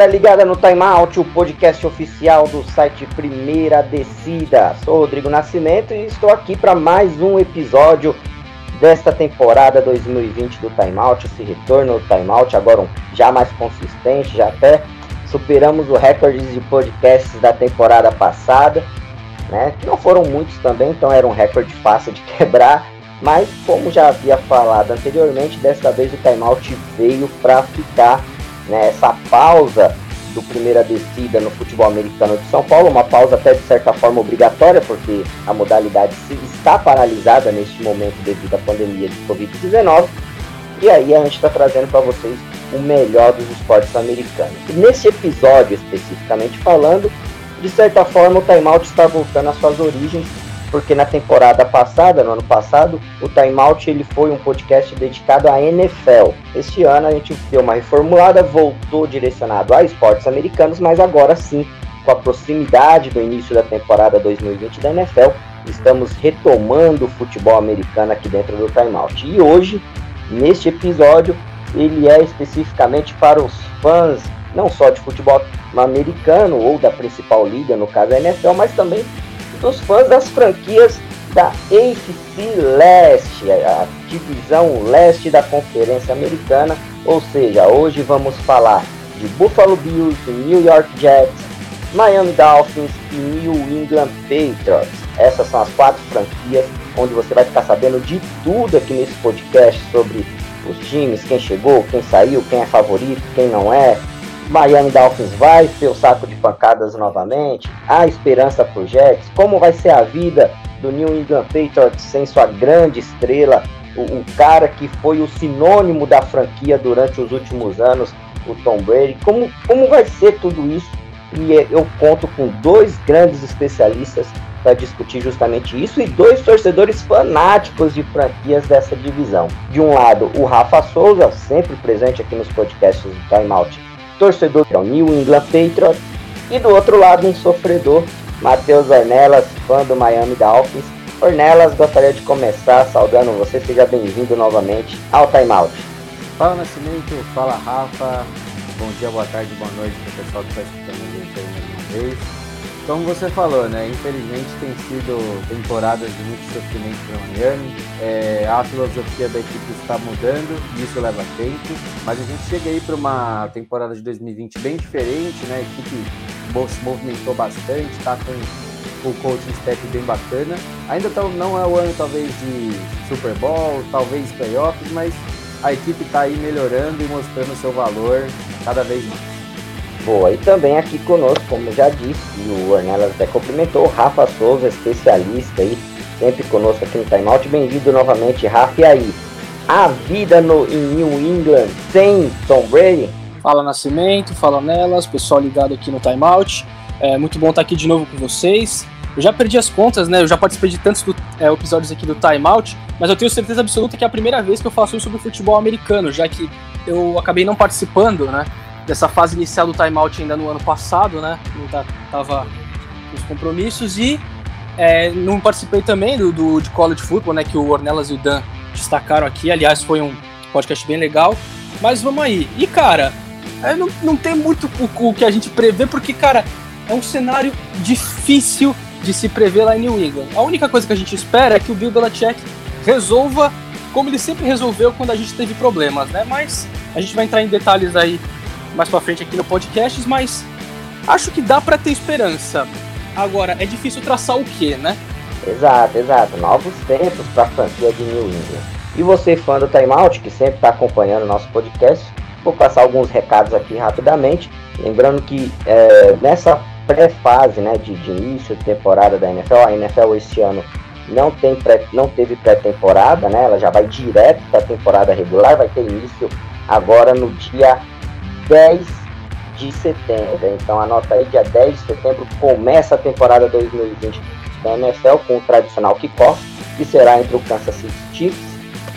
Galera ligada no Time Out, o podcast oficial do site Primeira Descida. Sou Rodrigo Nascimento e estou aqui para mais um episódio desta temporada 2020 do Time Out, esse retorno do Time Out, agora um, já mais consistente, já até superamos o recorde de podcasts da temporada passada, né? Que não foram muitos também, então era um recorde fácil de quebrar, mas como já havia falado anteriormente, desta vez o Time Out veio para ficar né, essa pausa do primeira descida no futebol americano de São Paulo, uma pausa até de certa forma obrigatória, porque a modalidade está paralisada neste momento devido à pandemia de Covid-19. E aí a gente está trazendo para vocês o melhor dos esportes americanos. E nesse episódio especificamente falando, de certa forma o timeout está voltando às suas origens porque na temporada passada, no ano passado, o Time Out ele foi um podcast dedicado à NFL. Este ano a gente deu uma reformulada, voltou direcionado a esportes americanos, mas agora sim, com a proximidade do início da temporada 2020 da NFL, estamos retomando o futebol americano aqui dentro do Time Out. E hoje, neste episódio, ele é especificamente para os fãs não só de futebol americano ou da principal liga, no caso a NFL, mas também dos fãs das franquias da AFC Leste, a divisão leste da Conferência Americana. Ou seja, hoje vamos falar de Buffalo Bills, New York Jets, Miami Dolphins e New England Patriots. Essas são as quatro franquias onde você vai ficar sabendo de tudo aqui nesse podcast sobre os times, quem chegou, quem saiu, quem é favorito, quem não é, Miami Dolphins vai ter o saco de pancadas novamente? Há esperança pro Jets? Como vai ser a vida do New England Patriots sem sua grande estrela, o, o cara que foi o sinônimo da franquia durante os últimos anos, o Tom Brady? Como, como vai ser tudo isso? E eu conto com dois grandes especialistas para discutir justamente isso e dois torcedores fanáticos de franquias dessa divisão. De um lado, o Rafa Souza, sempre presente aqui nos podcasts do Time Out torcedor do New England Patriots, e do outro lado um sofredor, Matheus Ornelas, fã do Miami Dolphins. Ornelas, gostaria de começar saudando você, seja bem-vindo novamente ao Time Out. Fala Nascimento, fala Rafa, bom dia, boa tarde, boa noite para o pessoal que está escutando a gente aí mais uma vez. Como você falou, né? Infelizmente tem sido temporadas de muito sofrimento para Miami. É, a filosofia da equipe está mudando, e isso leva tempo. Mas a gente chega aí para uma temporada de 2020 bem diferente, né? A equipe se movimentou bastante, está com o coaching staff bem bacana. Ainda tá, não é o ano talvez de Super Bowl, talvez playoffs, mas a equipe está aí melhorando e mostrando seu valor cada vez mais. Boa, e também aqui conosco, como já disse, e o Ornelas até cumprimentou, Rafa Souza, especialista aí, sempre conosco aqui no Time Out. Bem-vindo novamente, Rafa. E aí, a vida no, em New England sem Tom Brady? Fala Nascimento, fala Nelas, pessoal ligado aqui no Time Out. É muito bom estar aqui de novo com vocês. Eu já perdi as contas, né? Eu já participei de tantos do, é, episódios aqui do Time Out, mas eu tenho certeza absoluta que é a primeira vez que eu faço sobre futebol americano, já que eu acabei não participando, né? Dessa fase inicial do timeout ainda no ano passado, né? Ainda tava nos compromissos e é, não participei também do, do, de college football, né? Que o Ornelas e o Dan destacaram aqui. Aliás, foi um podcast bem legal. Mas vamos aí. E cara, é, não, não tem muito o, o que a gente prevê, porque, cara, é um cenário difícil de se prever lá em New England. A única coisa que a gente espera é que o Bill Belichick resolva como ele sempre resolveu quando a gente teve problemas, né? Mas a gente vai entrar em detalhes aí mais pra frente aqui no podcast, mas acho que dá para ter esperança. Agora, é difícil traçar o que, né? Exato, exato. Novos tempos para a franquia de New England. E você, fã do Time Out, que sempre está acompanhando o nosso podcast, vou passar alguns recados aqui rapidamente. Lembrando que é, nessa pré-fase né, de, de, início de temporada da NFL, a NFL este ano não, tem pré, não teve pré-temporada, né, ela já vai direto para a temporada regular, vai ter início agora no dia 10 de setembro. Então anota aí, dia 10 de setembro começa a temporada 2020 da NFL com o tradicional kickoff, que será entre o Kansas City Chiefs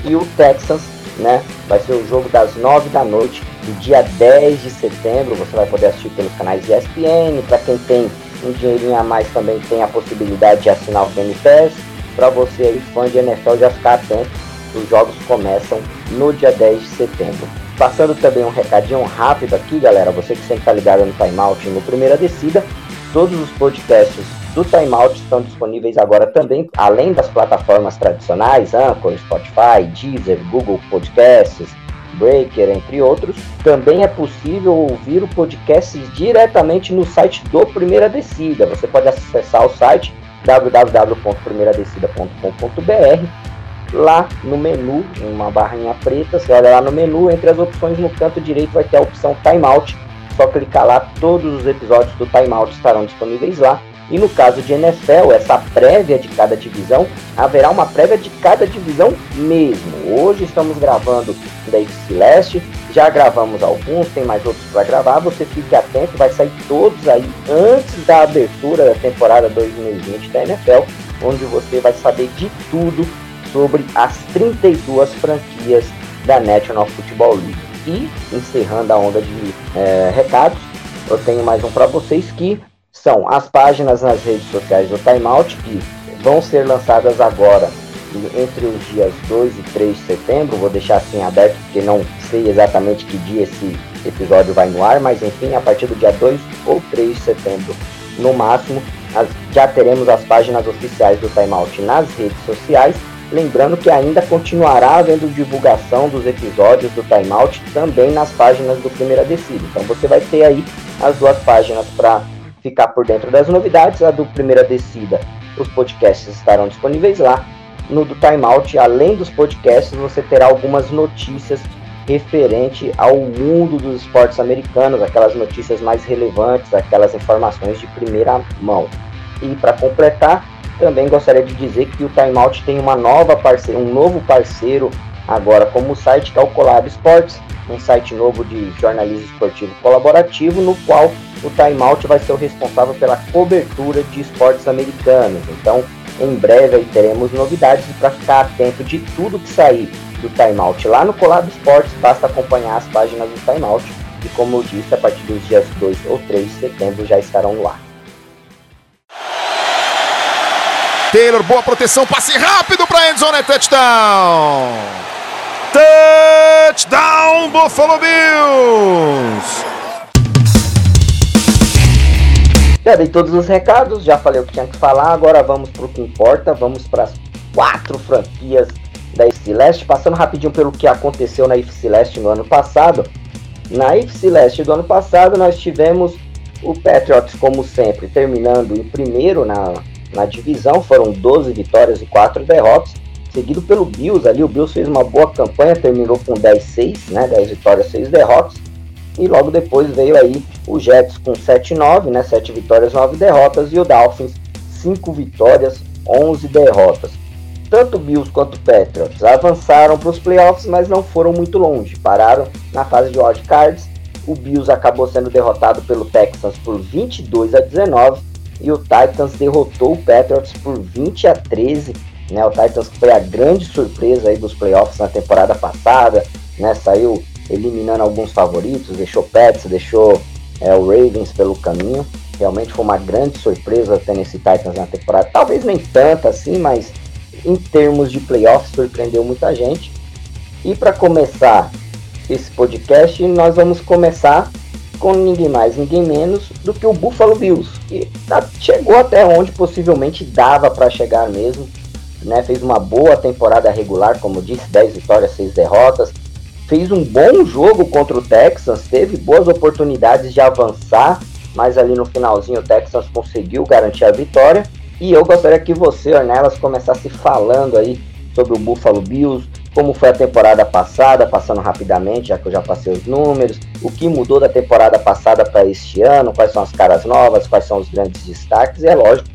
e o Texans, né? Vai ser o jogo das 9 da noite do dia 10 de setembro. Você vai poder assistir pelos canais ESPN. Para quem tem um dinheirinho a mais, também tem a possibilidade de assinar o Game Pass. Para você aí, fã de NFL, já ficar atento. Os jogos começam no dia 10 de setembro. Passando também um recadinho rápido aqui, galera. Você que sempre está ligado no Timeout no Primeira Descida, todos os podcasts do Timeout estão disponíveis agora também, além das plataformas tradicionais, Anchor, Spotify, Deezer, Google Podcasts, Breaker, entre outros. Também é possível ouvir o podcast diretamente no site do Primeira Descida. Você pode acessar o site www.primeiradescida.com.br lá no menu, uma barrinha preta, você olha lá no menu, entre as opções no canto direito vai ter a opção Timeout, só clicar lá, todos os episódios do Timeout estarão disponíveis lá. E no caso de NFL, essa prévia de cada divisão, haverá uma prévia de cada divisão mesmo. Hoje estamos gravando da FC Leste, já gravamos alguns, tem mais outros para gravar. Você fique atento, vai sair todos aí antes da abertura da temporada 2020 da NFL, onde você vai saber de tudo sobre as 32 franquias da National Football League. E encerrando a onda de é, recados, eu tenho mais um para vocês que são as páginas nas redes sociais do Timeout, que vão ser lançadas agora entre os dias 2 e 3 de setembro. Vou deixar assim aberto, porque não sei exatamente que dia esse episódio vai no ar, mas enfim, a partir do dia 2 ou 3 de setembro, no máximo, já teremos as páginas oficiais do Timeout nas redes sociais Lembrando que ainda continuará havendo divulgação dos episódios do Timeout também nas páginas do Primeira Descida. Então você vai ter aí as duas páginas para ficar por dentro das novidades. A do Primeira Descida, os podcasts estarão disponíveis lá. No do Timeout, além dos podcasts, você terá algumas notícias referente ao mundo dos esportes americanos, aquelas notícias mais relevantes, aquelas informações de primeira mão. E para completar, também gostaria de dizer que o Timeout tem uma nova parceira, um novo parceiro agora como o site Calculado Esportes, um site novo de jornalismo esportivo colaborativo, no qual o Timeout vai ser o responsável pela cobertura de esportes americanos. Então, em breve aí teremos novidades e para ficar atento de tudo que sair do Timeout lá no Colado Esportes, basta acompanhar as páginas do Timeout e como eu disse, a partir dos dias 2 ou 3 de setembro já estarão no ar. Taylor, boa proteção, passe rápido para endzone, é touchdown! Touchdown Buffalo Bills! Já dei todos os recados, já falei o que tinha que falar, agora vamos para o que importa, vamos para as quatro franquias da FC Leste, passando rapidinho pelo que aconteceu na FC Leste no ano passado. Na FC Leste do ano passado nós tivemos o Patriots, como sempre, terminando em primeiro na na divisão, foram 12 vitórias e 4 derrotas, seguido pelo Bills ali, o Bills fez uma boa campanha, terminou com 10-6, né, 10 vitórias, 6 derrotas, e logo depois veio aí o Jets com 7-9, né, 7 vitórias, 9 derrotas, e o Dolphins 5 vitórias, 11 derrotas. Tanto Bills quanto Patriots avançaram para os playoffs, mas não foram muito longe, pararam na fase de wildcards. O Bills acabou sendo derrotado pelo Texans por 22 a 19 e o Titans derrotou o Patriots por 20 a 13. Né? O Titans foi a grande surpresa aí dos playoffs na temporada passada, né? Saiu eliminando alguns favoritos, deixou Pets, deixou é, o Ravens pelo caminho. Realmente foi uma grande surpresa ter esse Titans na temporada. Talvez nem tanta assim, mas em termos de playoffs surpreendeu muita gente. E para começar esse podcast, nós vamos começar com ninguém mais, ninguém menos do que o Buffalo Bills, que tá, chegou até onde possivelmente dava para chegar mesmo. Né? Fez uma boa temporada regular, como disse, 10 vitórias, 6 derrotas. Fez um bom jogo contra o Texans, teve boas oportunidades de avançar, mas ali no finalzinho o Texans conseguiu garantir a vitória. E eu gostaria que você, Ornelas, começasse falando aí sobre o Buffalo Bills, como foi a temporada passada, passando rapidamente, já que eu já passei os números, o que mudou da temporada passada para este ano, quais são as caras novas, quais são os grandes destaques, é lógico,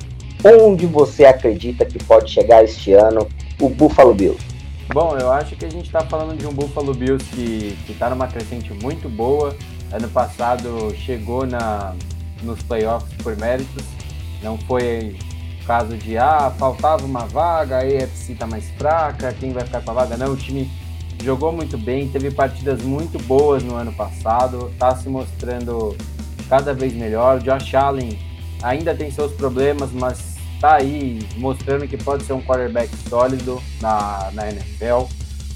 onde você acredita que pode chegar este ano o Buffalo Bills? Bom, eu acho que a gente está falando de um Buffalo Bills que está numa crescente muito boa. Ano passado chegou na, nos playoffs por méritos, não foi caso de ah, faltava uma vaga, a EFC tá mais fraca, quem vai ficar com a vaga? Não, o time jogou muito bem, teve partidas muito boas no ano passado, tá se mostrando cada vez melhor. O Josh Allen ainda tem seus problemas, mas tá aí mostrando que pode ser um quarterback sólido na, na NFL.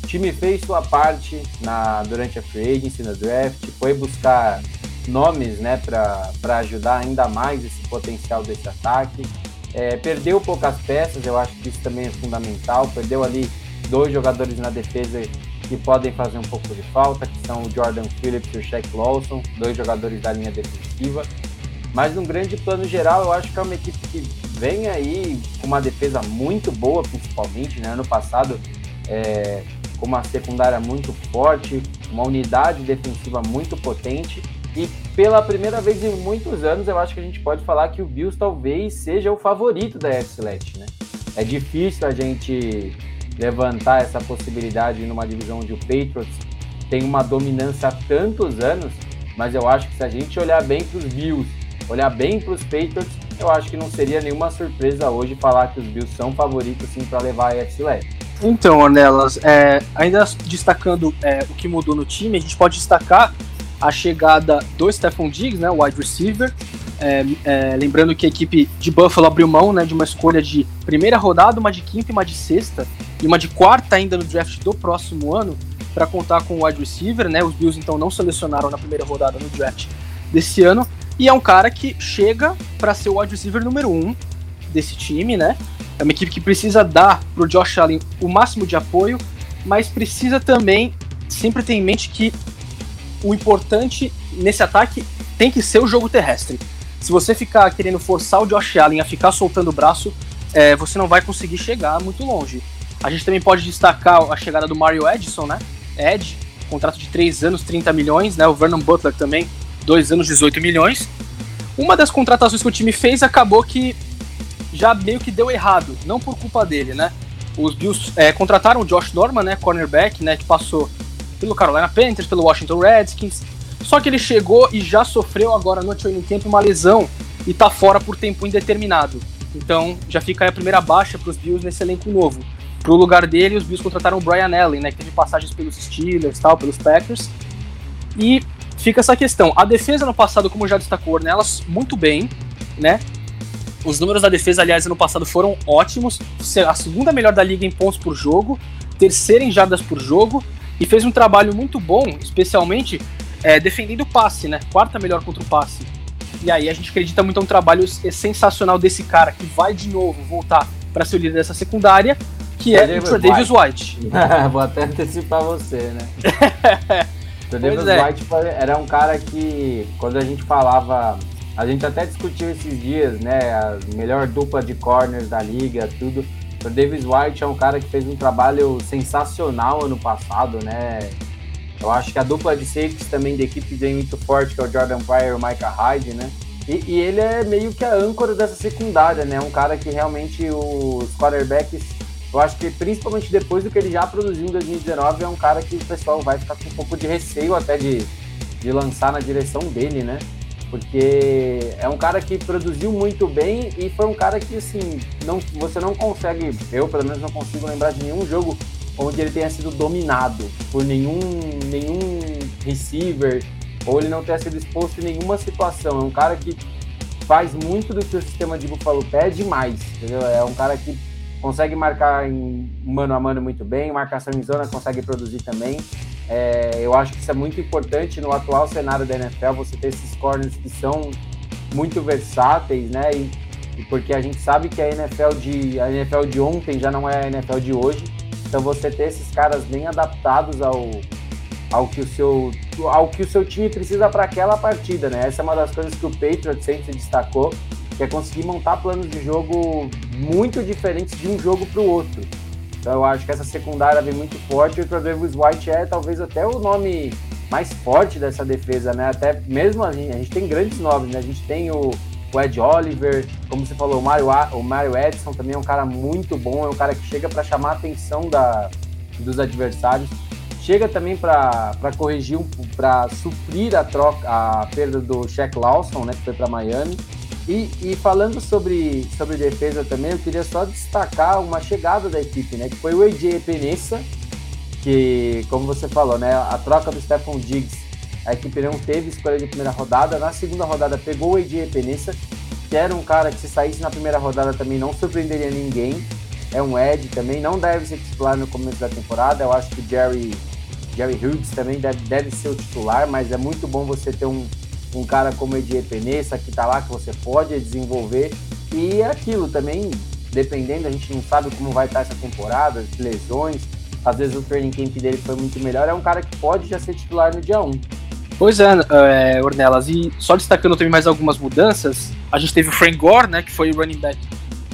O time fez sua parte na, durante a free agency, no draft, foi buscar nomes né, para ajudar ainda mais esse potencial desse ataque. É, perdeu poucas peças, eu acho que isso também é fundamental. Perdeu ali dois jogadores na defesa que podem fazer um pouco de falta, que são o Jordan Phillips e o Shaq Lawson, dois jogadores da linha defensiva. Mas num grande plano geral, eu acho que é uma equipe que vem aí com uma defesa muito boa, principalmente. Né? Ano passado, é, com uma secundária muito forte, uma unidade defensiva muito potente. E pela primeira vez em muitos anos, eu acho que a gente pode falar que o Bills talvez seja o favorito da FC né? É difícil a gente levantar essa possibilidade numa divisão onde o Patriots tem uma dominância há tantos anos, mas eu acho que se a gente olhar bem para os Bills, olhar bem para os Patriots, eu acho que não seria nenhuma surpresa hoje falar que os Bills são favoritos sim para levar a AFC. Então, Ornelas, é, ainda destacando é, o que mudou no time, a gente pode destacar a chegada do Stephon Diggs, né, wide receiver, é, é, lembrando que a equipe de Buffalo abriu mão né, de uma escolha de primeira rodada, uma de quinta e uma de sexta, e uma de quarta ainda no draft do próximo ano, para contar com o wide receiver. Né? Os Bills então não selecionaram na primeira rodada no draft desse ano. E é um cara que chega para ser o wide receiver número um desse time, né? É uma equipe que precisa dar pro Josh Allen o máximo de apoio, mas precisa também sempre ter em mente que o importante nesse ataque tem que ser o jogo terrestre se você ficar querendo forçar o Josh Allen a ficar soltando o braço, é, você não vai conseguir chegar muito longe. A gente também pode destacar a chegada do Mario Edson, né? Ed, contrato de 3 anos, 30 milhões, né? O Vernon Butler também, 2 anos, 18 milhões. Uma das contratações que o time fez acabou que já meio que deu errado, não por culpa dele, né? Os Bills é, contrataram o Josh Norman, né, cornerback, né, que passou pelo Carolina Panthers, pelo Washington Redskins, só que ele chegou e já sofreu agora no training camp uma lesão e tá fora por tempo indeterminado. Então já fica aí a primeira baixa para os Bills nesse elenco novo. Pro lugar dele, os Bills contrataram o Brian Allen, né, que teve passagens pelos Steelers, tal, pelos Packers. E fica essa questão. A defesa no passado, como já destacou Ornelas, muito bem, né? Os números da defesa, aliás, no passado foram ótimos. A segunda melhor da liga em pontos por jogo, terceira em jardas por jogo, e fez um trabalho muito bom, especialmente é, defendendo o passe, né? Quarta melhor contra o passe. E aí a gente acredita muito em um trabalho sensacional desse cara que vai de novo voltar para ser o líder dessa secundária, que é o Davis White. Vou até antecipar você, né? o Davis é. White era um cara que, quando a gente falava, a gente até discutiu esses dias, né? A melhor dupla de corners da liga, tudo. O Davis White é um cara que fez um trabalho sensacional ano passado, né? Eu acho que a dupla de safeties também da equipe vem muito forte, que é o Jordan Pryor e o Micah Hyde, né? E, e, ele é meio que a âncora dessa secundária, né? Um cara que realmente os quarterbacks, eu acho que principalmente depois do que ele já produziu em 2019, é um cara que o pessoal vai ficar com um pouco de receio até de, de lançar na direção dele, né? Porque é um cara que produziu muito bem e foi um cara que, assim, não, você não consegue, eu pelo menos não consigo lembrar de nenhum jogo onde ele tenha sido dominado por nenhum, nenhum receiver ou ele não tenha sido exposto em nenhuma situação. É um cara que faz muito do que o sistema de Buffalo pede mais, entendeu? É um cara que consegue marcar em mano a mano muito bem, marcação em zona consegue produzir também. É, eu acho que isso é muito importante no atual cenário da NFL, você ter esses corners que são muito versáteis, né? E, e porque a gente sabe que a NFL de a NFL de ontem já não é a NFL de hoje. Então você ter esses caras bem adaptados ao, ao, que, o seu, ao que o seu time precisa para aquela partida, né? Essa é uma das coisas que o Patriot sempre destacou, que é conseguir montar planos de jogo muito diferentes de um jogo para o outro. Então eu acho que essa secundária vem muito forte e o Travis White é talvez até o nome mais forte dessa defesa, né? Até mesmo a gente, a gente tem grandes nomes, né? A gente tem o o Ed Oliver, como você falou, o Mario, o Mario Edson também é um cara muito bom, é um cara que chega para chamar a atenção da, dos adversários, chega também para corrigir, para suprir a troca, a perda do Shaq Lawson, né, que foi para Miami. E, e, falando sobre, sobre defesa também, eu queria só destacar uma chegada da equipe, né, que foi o AJ Penessa, que, como você falou, né, a troca do Stephon Diggs a equipe não teve escolha de primeira rodada. Na segunda rodada pegou o Edir Penissa, que era um cara que se saísse na primeira rodada também não surpreenderia ninguém. é um Ed também, não deve ser titular no começo da temporada. Eu acho que o Jerry, Jerry Hughes também deve, deve ser o titular, mas é muito bom você ter um, um cara como Edier Penessa que tá lá, que você pode desenvolver. E é aquilo também, dependendo, a gente não sabe como vai estar essa temporada, lesões. Às vezes o training camp dele foi muito melhor. É um cara que pode já ser titular no dia 1. Pois é, é, Ornelas, e só destacando também mais algumas mudanças, a gente teve o Frank Gore, né, que foi o running back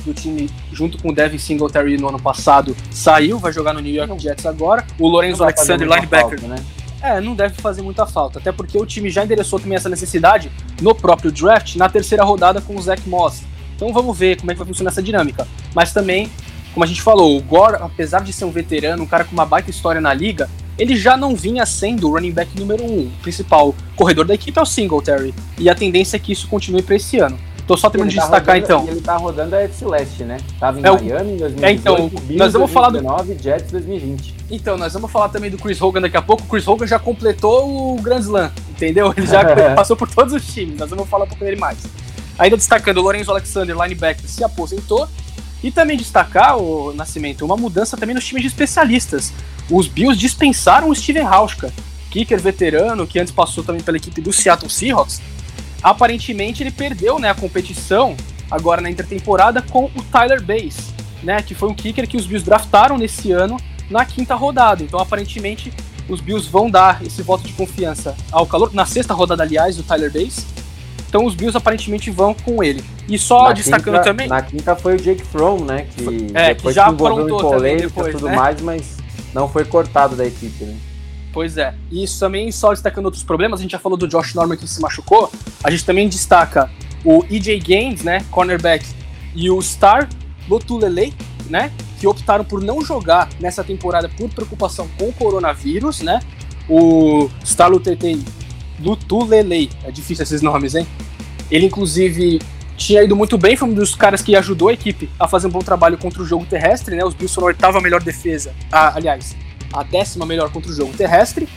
do time junto com o Devin Singletary no ano passado, saiu, vai jogar no New York Jets agora. O Lorenzo Alexander, linebacker. Falta, né? É, não deve fazer muita falta, até porque o time já endereçou também essa necessidade no próprio draft, na terceira rodada com o Zach Moss. Então vamos ver como é que vai funcionar essa dinâmica. Mas também, como a gente falou, o Gore, apesar de ser um veterano, um cara com uma baita história na liga, ele já não vinha sendo o running back número um. O principal corredor da equipe é o Singletary. E a tendência é que isso continue para esse ano. Tô só terminando de tá destacar rodando, então. Ele tá rodando a FC Leste, né? Tava em é, Miami em 2018, é, então, Bills, nós vamos 2019, falar do Jets 2020. Então, nós vamos falar também do Chris Hogan daqui a pouco. O Chris Hogan já completou o Grand Slam, entendeu? Ele já passou por todos os times. Nós vamos falar um pouco dele mais. Ainda destacando, o Lorenzo Alexander, linebacker, se aposentou. E também destacar, o Nascimento, uma mudança também nos times de especialistas. Os Bills dispensaram o Steven Hauschka, kicker veterano, que antes passou também pela equipe do Seattle Seahawks. Aparentemente ele perdeu né, a competição agora na intertemporada com o Tyler Bass, né, que foi um kicker que os Bills draftaram nesse ano na quinta rodada. Então aparentemente os Bills vão dar esse voto de confiança ao calor, na sexta rodada aliás, do Tyler Bass. Então os Bills aparentemente vão com ele. E só na destacando quinta, também. Na quinta foi o Jake Fromm, né? Que é, depois que já aprontou também depois, tudo né? mais, mas não foi cortado da equipe, né? Pois é. E isso também, só destacando outros problemas, a gente já falou do Josh Norman que se machucou. A gente também destaca o EJ Gaines, né? Cornerback, e o Star Lotulelei, né? Que optaram por não jogar nessa temporada por preocupação com o coronavírus, né? O Star Lutulelei, é difícil esses nomes, hein? Ele, inclusive, tinha ido muito bem, foi um dos caras que ajudou a equipe a fazer um bom trabalho contra o jogo terrestre, né? Os Bills foram a oitava melhor defesa. Aliás, a décima melhor contra o jogo terrestre.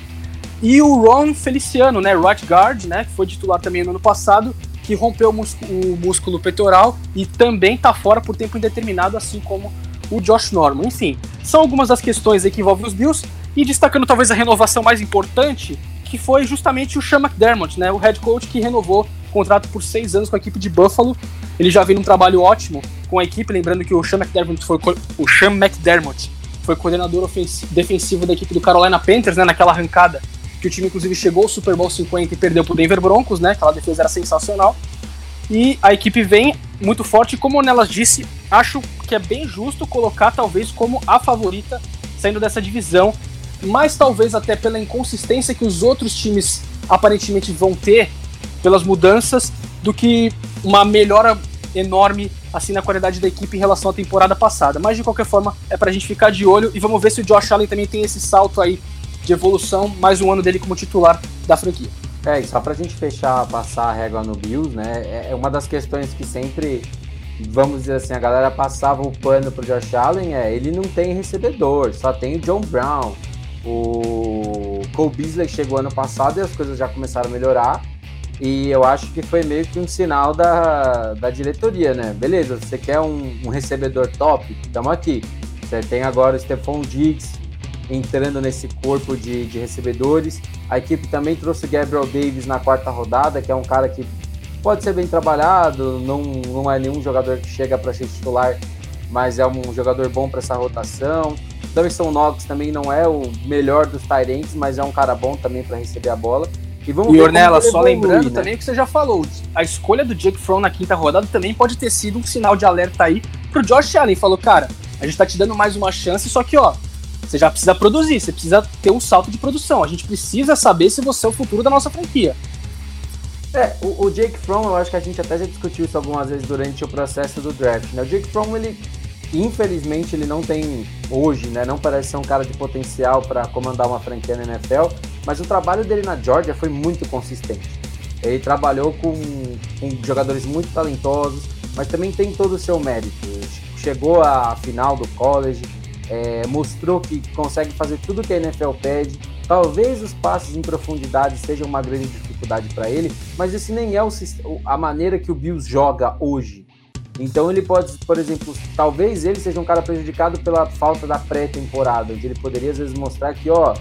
E o Ron Feliciano, né? Right guard, né? Que foi titular também no ano passado, que rompeu o músculo, o músculo peitoral e também tá fora por tempo indeterminado, assim como o Josh Norman. Enfim, são algumas das questões que envolvem os Bills. E destacando talvez a renovação mais importante, que foi justamente o Sean McDermott, né? O head coach que renovou contrato por seis anos com a equipe de Buffalo. Ele já vem num trabalho ótimo com a equipe, lembrando que o Sean McDermott foi o Sean McDermott foi coordenador defensivo da equipe do Carolina Panthers, né, naquela arrancada que o time inclusive chegou ao Super Bowl 50 e perdeu pro Denver Broncos, né? Aquela defesa era sensacional. E a equipe vem muito forte, como o Nelas disse, acho que é bem justo colocar talvez como a favorita saindo dessa divisão, mas talvez até pela inconsistência que os outros times aparentemente vão ter pelas mudanças do que uma melhora enorme assim na qualidade da equipe em relação à temporada passada. Mas de qualquer forma, é pra gente ficar de olho e vamos ver se o Josh Allen também tem esse salto aí de evolução, mais um ano dele como titular da franquia. É, e só pra gente fechar, passar a régua no Bills, né? É, é uma das questões que sempre, vamos dizer assim, a galera passava o pano pro Josh Allen, é, ele não tem recebedor, só tem o John Brown. O Cole Beasley chegou ano passado e as coisas já começaram a melhorar. E eu acho que foi meio que um sinal da, da diretoria, né? Beleza, você quer um, um recebedor top? Estamos aqui. Você tem agora o Stephon Diggs entrando nesse corpo de, de recebedores. A equipe também trouxe o Gabriel Davis na quarta rodada, que é um cara que pode ser bem trabalhado, não, não é nenhum jogador que chega para ser titular, mas é um jogador bom para essa rotação. Davidson Knox também não é o melhor dos Tyrants, mas é um cara bom também para receber a bola. E, vamos e Ornella, só lembrando né? também o que você já falou, a escolha do Jake Fromm na quinta rodada também pode ter sido um sinal de alerta aí pro Josh Allen. Falou, cara, a gente tá te dando mais uma chance, só que, ó, você já precisa produzir, você precisa ter um salto de produção. A gente precisa saber se você é o futuro da nossa franquia. É, o, o Jake Fromm, eu acho que a gente até já discutiu isso algumas vezes durante o processo do draft, né? O Jake Fromm, ele Infelizmente ele não tem hoje, né? Não parece ser um cara de potencial para comandar uma franquia na NFL, mas o trabalho dele na Georgia foi muito consistente. Ele trabalhou com, com jogadores muito talentosos, mas também tem todo o seu mérito. Chegou à final do college, é, mostrou que consegue fazer tudo que a NFL pede. Talvez os passes em profundidade sejam uma grande dificuldade para ele, mas esse nem é o, a maneira que o Bills joga hoje. Então ele pode, por exemplo, talvez ele seja um cara prejudicado pela falta da pré-temporada, onde ele poderia às vezes mostrar que, ó,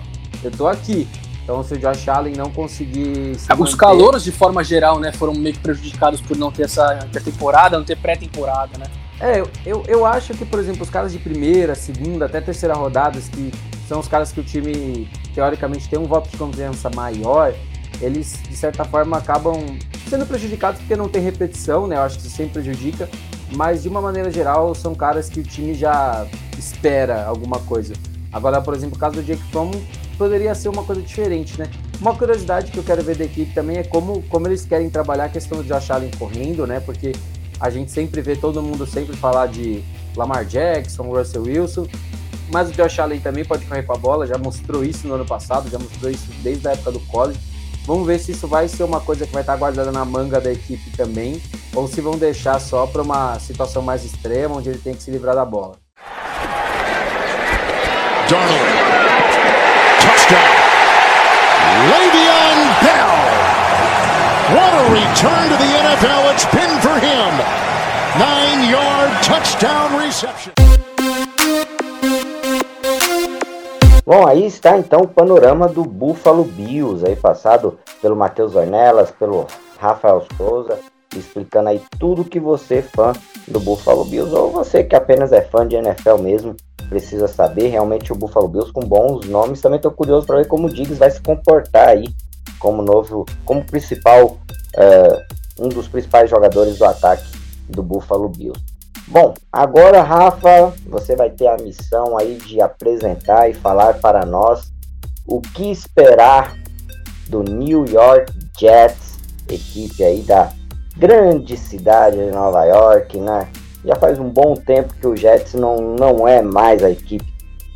eu tô aqui. Então se o Josh Allen não conseguir Os manter... calouros de forma geral, né, foram meio que prejudicados por não ter essa temporada, não ter pré-temporada, né? É, eu, eu acho que, por exemplo, os caras de primeira, segunda, até terceira rodadas, que são os caras que o time, teoricamente, tem um voto de confiança maior, eles, de certa forma, acabam sendo prejudicados porque não tem repetição, né? Eu acho que isso sempre prejudica. Mas, de uma maneira geral, são caras que o time já espera alguma coisa. Agora, por exemplo, o caso do Jake Fromm poderia ser uma coisa diferente, né? Uma curiosidade que eu quero ver da equipe também é como, como eles querem trabalhar a questão do Josh Allen correndo, né? Porque a gente sempre vê todo mundo sempre falar de Lamar Jackson, Russell Wilson, mas o Josh Allen também pode correr com a bola, já mostrou isso no ano passado, já mostrou isso desde a época do college. Vamos ver se isso vai ser uma coisa que vai estar guardada na manga da equipe também, ou se vão deixar só para uma situação mais extrema, onde ele tem que se livrar da bola. Darnold, touchdown. What a return to the NFL it's been for him. Nine-yard touchdown reception. Bom, aí está então o panorama do Buffalo Bills, aí passado pelo Matheus Ornelas, pelo Rafael Souza, explicando aí tudo que você, fã do Buffalo Bills, ou você que apenas é fã de NFL mesmo, precisa saber. Realmente o Buffalo Bills com bons nomes. Também estou curioso para ver como o Diggs vai se comportar aí como novo, como principal, uh, um dos principais jogadores do ataque do Buffalo Bills. Bom, agora Rafa, você vai ter a missão aí de apresentar e falar para nós o que esperar do New York Jets, equipe aí da grande cidade de Nova York, né? Já faz um bom tempo que o Jets não, não é mais a equipe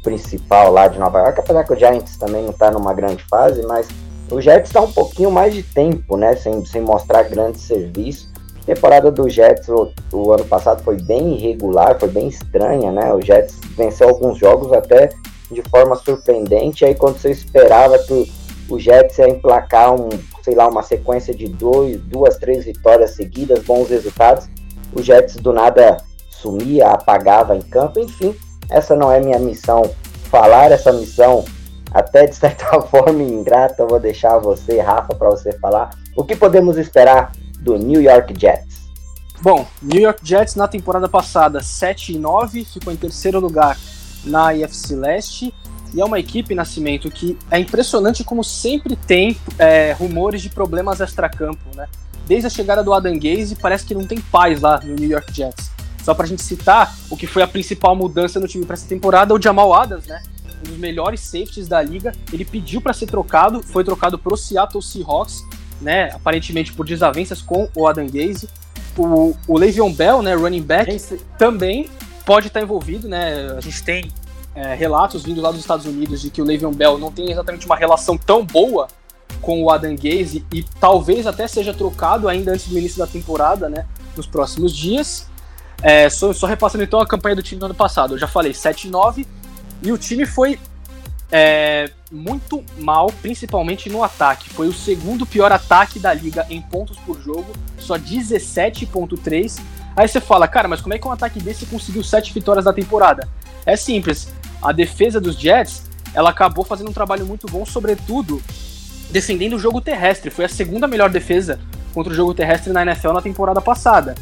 principal lá de Nova York, apesar que o Giants também não está numa grande fase, mas o Jets está um pouquinho mais de tempo, né? Sem, sem mostrar grande serviço. A temporada do Jets o, o, ano passado foi bem irregular, foi bem estranha, né? O Jets venceu alguns jogos até de forma surpreendente. Aí quando você esperava que o, Jets ia emplacar um, sei lá, uma sequência de dois, duas, três vitórias seguidas, bons resultados, o Jets do nada sumia, apagava em campo. Enfim, essa não é minha missão falar, essa missão até de certa forma ingrata, eu vou deixar você, Rafa, para você falar. O que podemos esperar do New York Jets? Bom, New York Jets na temporada passada 7 e 9, ficou em terceiro lugar na IFC Leste. E é uma equipe, Nascimento, que é impressionante como sempre tem é, rumores de problemas extracampo, né? Desde a chegada do Adam Gaze, parece que não tem paz lá no New York Jets. Só pra gente citar, o que foi a principal mudança no time para essa temporada, o Jamal Adams, né? Um dos melhores safeties da liga. Ele pediu para ser trocado, foi trocado pro Seattle Seahawks, né? Aparentemente por desavenças com o Adam Gaze. O, o Le'Veon Bell, né, running back, Esse... também pode estar envolvido, né? A gente tem é, relatos vindo lá dos Estados Unidos de que o Le'Veon Bell não tem exatamente uma relação tão boa com o Adam Gaze e talvez até seja trocado ainda antes do início da temporada, né? Nos próximos dias. É, só, só, repassando então a campanha do time do ano passado. Eu já falei 7-9, e o time foi é, muito mal, principalmente no ataque. Foi o segundo pior ataque da liga em pontos por jogo, só 17,3. Aí você fala, cara, mas como é que um ataque desse conseguiu 7 vitórias da temporada? É simples. A defesa dos Jets, ela acabou fazendo um trabalho muito bom, sobretudo defendendo o jogo terrestre. Foi a segunda melhor defesa contra o jogo terrestre na NFL na temporada passada.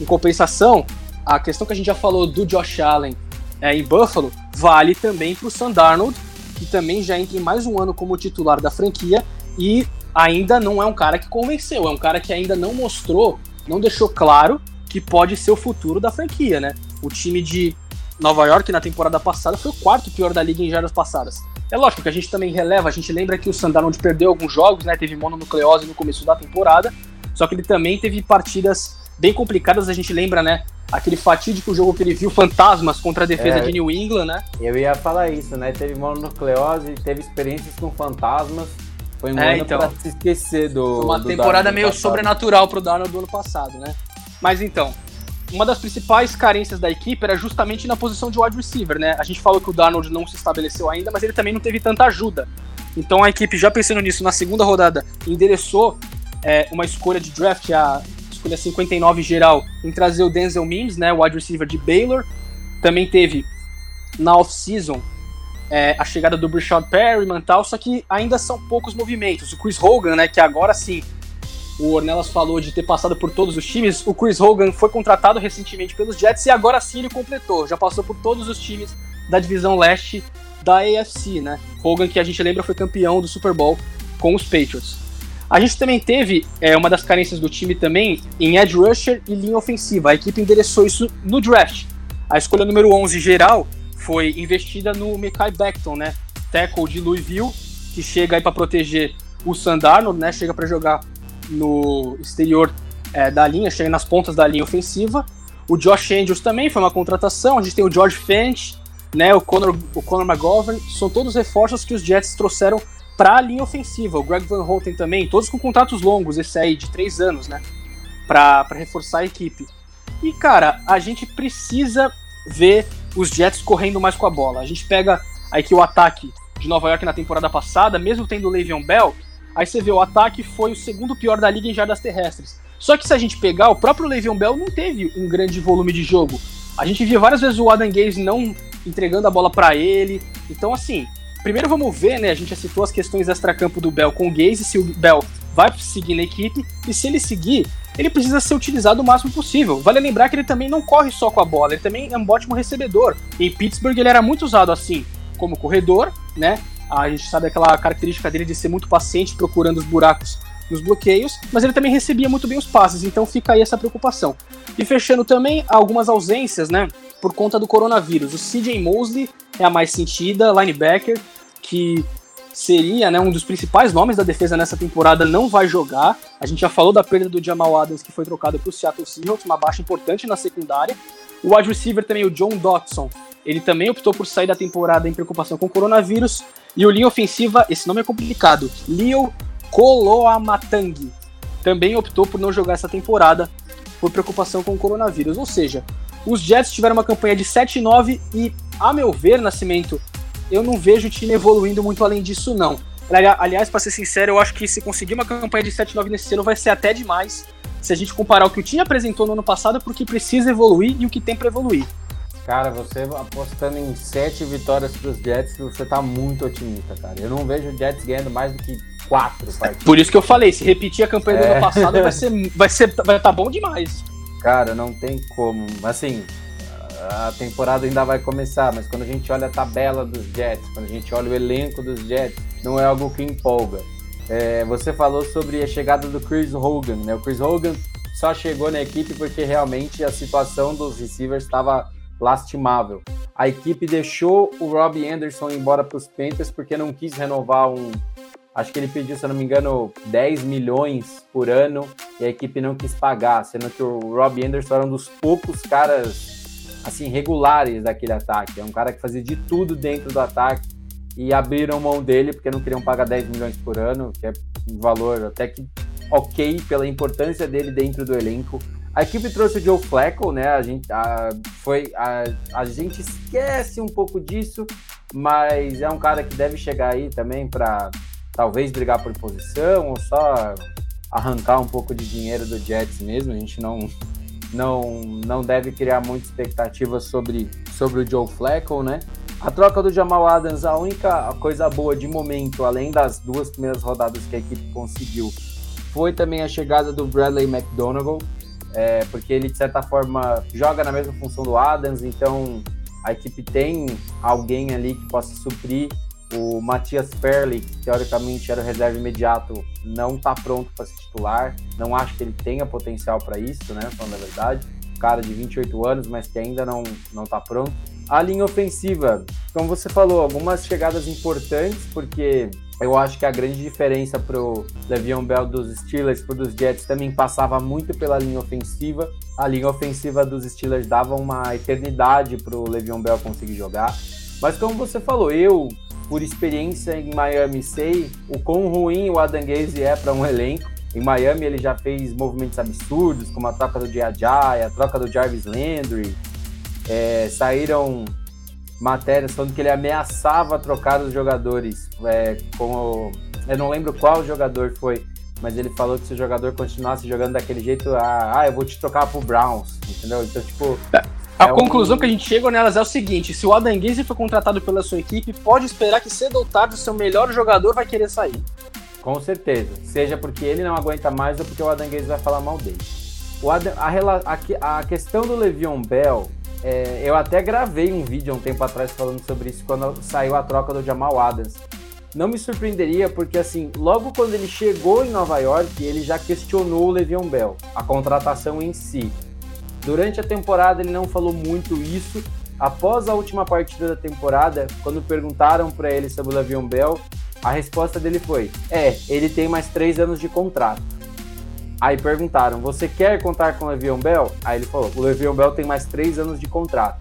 Em compensação, a questão que a gente já falou do Josh Allen é, em Buffalo vale também para o Sam Darnold, que também já entra em mais um ano como titular da franquia e ainda não é um cara que convenceu, é um cara que ainda não mostrou, não deixou claro que pode ser o futuro da franquia, né? O time de Nova York na temporada passada foi o quarto pior da liga em jardas passadas. É lógico que a gente também releva, a gente lembra que o Sandarnold perdeu alguns jogos, né? Teve mononucleose no começo da temporada, só que ele também teve partidas bem complicadas, a gente lembra, né? aquele fatídico jogo que ele viu fantasmas contra a defesa é, de New England, né? Eu ia falar isso, né? Teve mononucleose, teve experiências com fantasmas. Foi um é, ano então, pra se esquecer do. Foi uma do temporada meio passado. sobrenatural pro Darnold do ano passado, né? Mas então, uma das principais carências da equipe era justamente na posição de wide receiver, né? A gente falou que o Darnold não se estabeleceu ainda, mas ele também não teve tanta ajuda. Então a equipe, já pensando nisso, na segunda rodada, endereçou é, uma escolha de draft, a escolha 59 geral em trazer o Denzel Mims, né, wide receiver de Baylor. Também teve na off-season é, a chegada do Brashad Perryman e tal, só que ainda são poucos movimentos. O Chris Hogan, né, que agora sim o Ornelas falou de ter passado por todos os times, o Chris Hogan foi contratado recentemente pelos Jets e agora sim ele completou, já passou por todos os times da divisão leste da AFC, né? Hogan, que a gente lembra, foi campeão do Super Bowl com os Patriots. A gente também teve é, uma das carências do time também em edge rusher e linha ofensiva. A equipe endereçou isso no draft. A escolha número 11 geral foi investida no Mekai Beckton, né? Tackle de Louisville, que chega aí para proteger o Sandarno, né? Chega para jogar no exterior é, da linha, chega nas pontas da linha ofensiva. O Josh Andrews também foi uma contratação. A gente tem o George Fent, né? O Conor, o Conor McGovern. São todos reforços que os Jets trouxeram para a linha ofensiva. O Greg Van Houten também, todos com contratos longos, esse aí de três anos, né? Para reforçar a equipe. E, cara, a gente precisa ver os Jets correndo mais com a bola. A gente pega aí que o ataque de Nova York na temporada passada, mesmo tendo o Le'Veon Bell, aí você vê o ataque foi o segundo pior da liga em jardas terrestres. Só que se a gente pegar, o próprio Le'Veon Bell não teve um grande volume de jogo. A gente via várias vezes o Adam Gaze não entregando a bola para ele. Então, assim, Primeiro vamos ver, né? A gente já citou as questões extra-campo do Bell com o Gaze, se o Bell vai seguir na equipe, e se ele seguir, ele precisa ser utilizado o máximo possível. Vale lembrar que ele também não corre só com a bola, ele também é um ótimo recebedor. Em Pittsburgh ele era muito usado assim, como corredor, né? A gente sabe aquela característica dele de ser muito paciente, procurando os buracos nos bloqueios, mas ele também recebia muito bem os passes, então fica aí essa preocupação. E fechando também algumas ausências, né? Por conta do coronavírus. O CJ Mosley é a mais sentida, linebacker, que seria né, um dos principais nomes da defesa nessa temporada, não vai jogar. A gente já falou da perda do Jamal Adams, que foi trocado para o Seattle Seahawks, uma baixa importante na secundária. O wide receiver também, o John Dotson, ele também optou por sair da temporada em preocupação com o coronavírus. E o linha ofensiva, esse nome é complicado, Leo Koloamatang, também optou por não jogar essa temporada por preocupação com o coronavírus. Ou seja, os Jets tiveram uma campanha de 7-9 e, a meu ver, Nascimento, eu não vejo o time evoluindo muito além disso, não. Aliás, para ser sincero, eu acho que se conseguir uma campanha de 7-9 nesse ano vai ser até demais se a gente comparar o que o time apresentou no ano passado porque precisa evoluir e o que tem para evoluir. Cara, você apostando em sete vitórias para os Jets, você tá muito otimista, cara. Eu não vejo o Jets ganhando mais do que quatro partidas. Por isso que eu falei, se repetir a campanha do é. ano passado, vai ser, vai ser, vai estar tá bom demais. Cara, não tem como. Assim, a temporada ainda vai começar, mas quando a gente olha a tabela dos Jets, quando a gente olha o elenco dos Jets, não é algo que empolga. É, você falou sobre a chegada do Chris Hogan, né? O Chris Hogan só chegou na equipe porque realmente a situação dos receivers estava lastimável. A equipe deixou o Robbie Anderson embora para os Panthers porque não quis renovar um. Acho que ele pediu, se eu não me engano, 10 milhões por ano e a equipe não quis pagar, sendo que o Robbie Anderson era um dos poucos caras assim, regulares daquele ataque. É um cara que fazia de tudo dentro do ataque e abriram mão dele porque não queriam pagar 10 milhões por ano, que é um valor até que ok pela importância dele dentro do elenco. A equipe trouxe o Joe Flacco, né? A gente, a, foi, a, a gente esquece um pouco disso, mas é um cara que deve chegar aí também para talvez brigar por posição ou só arrancar um pouco de dinheiro do Jets mesmo. A gente não, não, não deve criar muita expectativa sobre, sobre o Joe Flacco, né? A troca do Jamal Adams, a única coisa boa de momento, além das duas primeiras rodadas que a equipe conseguiu, foi também a chegada do Bradley McDonough, é, porque ele, de certa forma, joga na mesma função do Adams, então a equipe tem alguém ali que possa suprir o Matias Perley, que teoricamente era o reserva imediato, não está pronto para ser titular. Não acho que ele tenha potencial para isso, né? Falando a verdade. Cara de 28 anos, mas que ainda não não está pronto. A linha ofensiva, como você falou, algumas chegadas importantes, porque eu acho que a grande diferença para o Le'Veon Bell dos Steelers para dos Jets também passava muito pela linha ofensiva. A linha ofensiva dos Steelers dava uma eternidade para o Le'Veon Bell conseguir jogar. Mas como você falou, eu por experiência em Miami, sei o quão ruim o Adam Gaze é para um elenco. Em Miami ele já fez movimentos absurdos, como a troca do Diajay, a troca do Jarvis Landry. É, saíram matérias falando que ele ameaçava trocar os jogadores. É, com o, eu não lembro qual jogador foi, mas ele falou que se o jogador continuasse jogando daquele jeito, ah, ah eu vou te trocar pro Browns, entendeu? Então, tipo. A é conclusão um... que a gente chega nelas é o seguinte: se o Adam Gaze for contratado pela sua equipe, pode esperar que cedo ou tarde o seu melhor jogador vai querer sair. Com certeza. Seja porque ele não aguenta mais ou porque o Adam Gaze vai falar mal dele. O Adam, a, a, a, questão do Le'Veon Bell, é, eu até gravei um vídeo há um tempo atrás falando sobre isso quando saiu a troca do Jamal Adams. Não me surpreenderia porque, assim, logo quando ele chegou em Nova York, ele já questionou o Le'Veon Bell, a contratação em si. Durante a temporada ele não falou muito isso. Após a última partida da temporada, quando perguntaram para ele sobre o Le'Veon Bell, a resposta dele foi: é, ele tem mais três anos de contrato. Aí perguntaram: você quer contar com o Le'Veon Bell? Aí ele falou: o Le'Veon Bell tem mais três anos de contrato.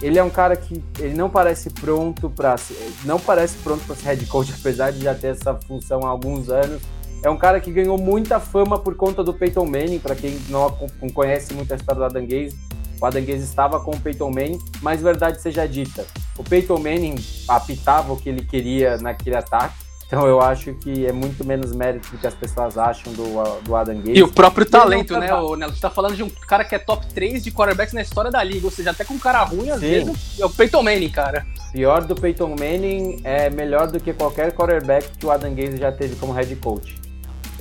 Ele é um cara que ele não parece pronto para não parece pronto para ser head coach, apesar de já ter essa função há alguns anos é um cara que ganhou muita fama por conta do Peyton Manning, para quem não conhece muito a história do Adam Gaze. O Adam Gaze estava com o Peyton Manning, mas verdade seja dita, o Peyton Manning apitava o que ele queria naquele ataque, então eu acho que é muito menos mérito do que as pessoas acham do, do Adam. E o próprio talento, né, o Nelo? Você tá falando de um cara que é top 3 de quarterbacks na história da liga, ou seja, até com um cara ruim, às Sim. vezes, é o Peyton Manning, cara. Pior do Peyton Manning é melhor do que qualquer quarterback que o Adam já teve como head coach.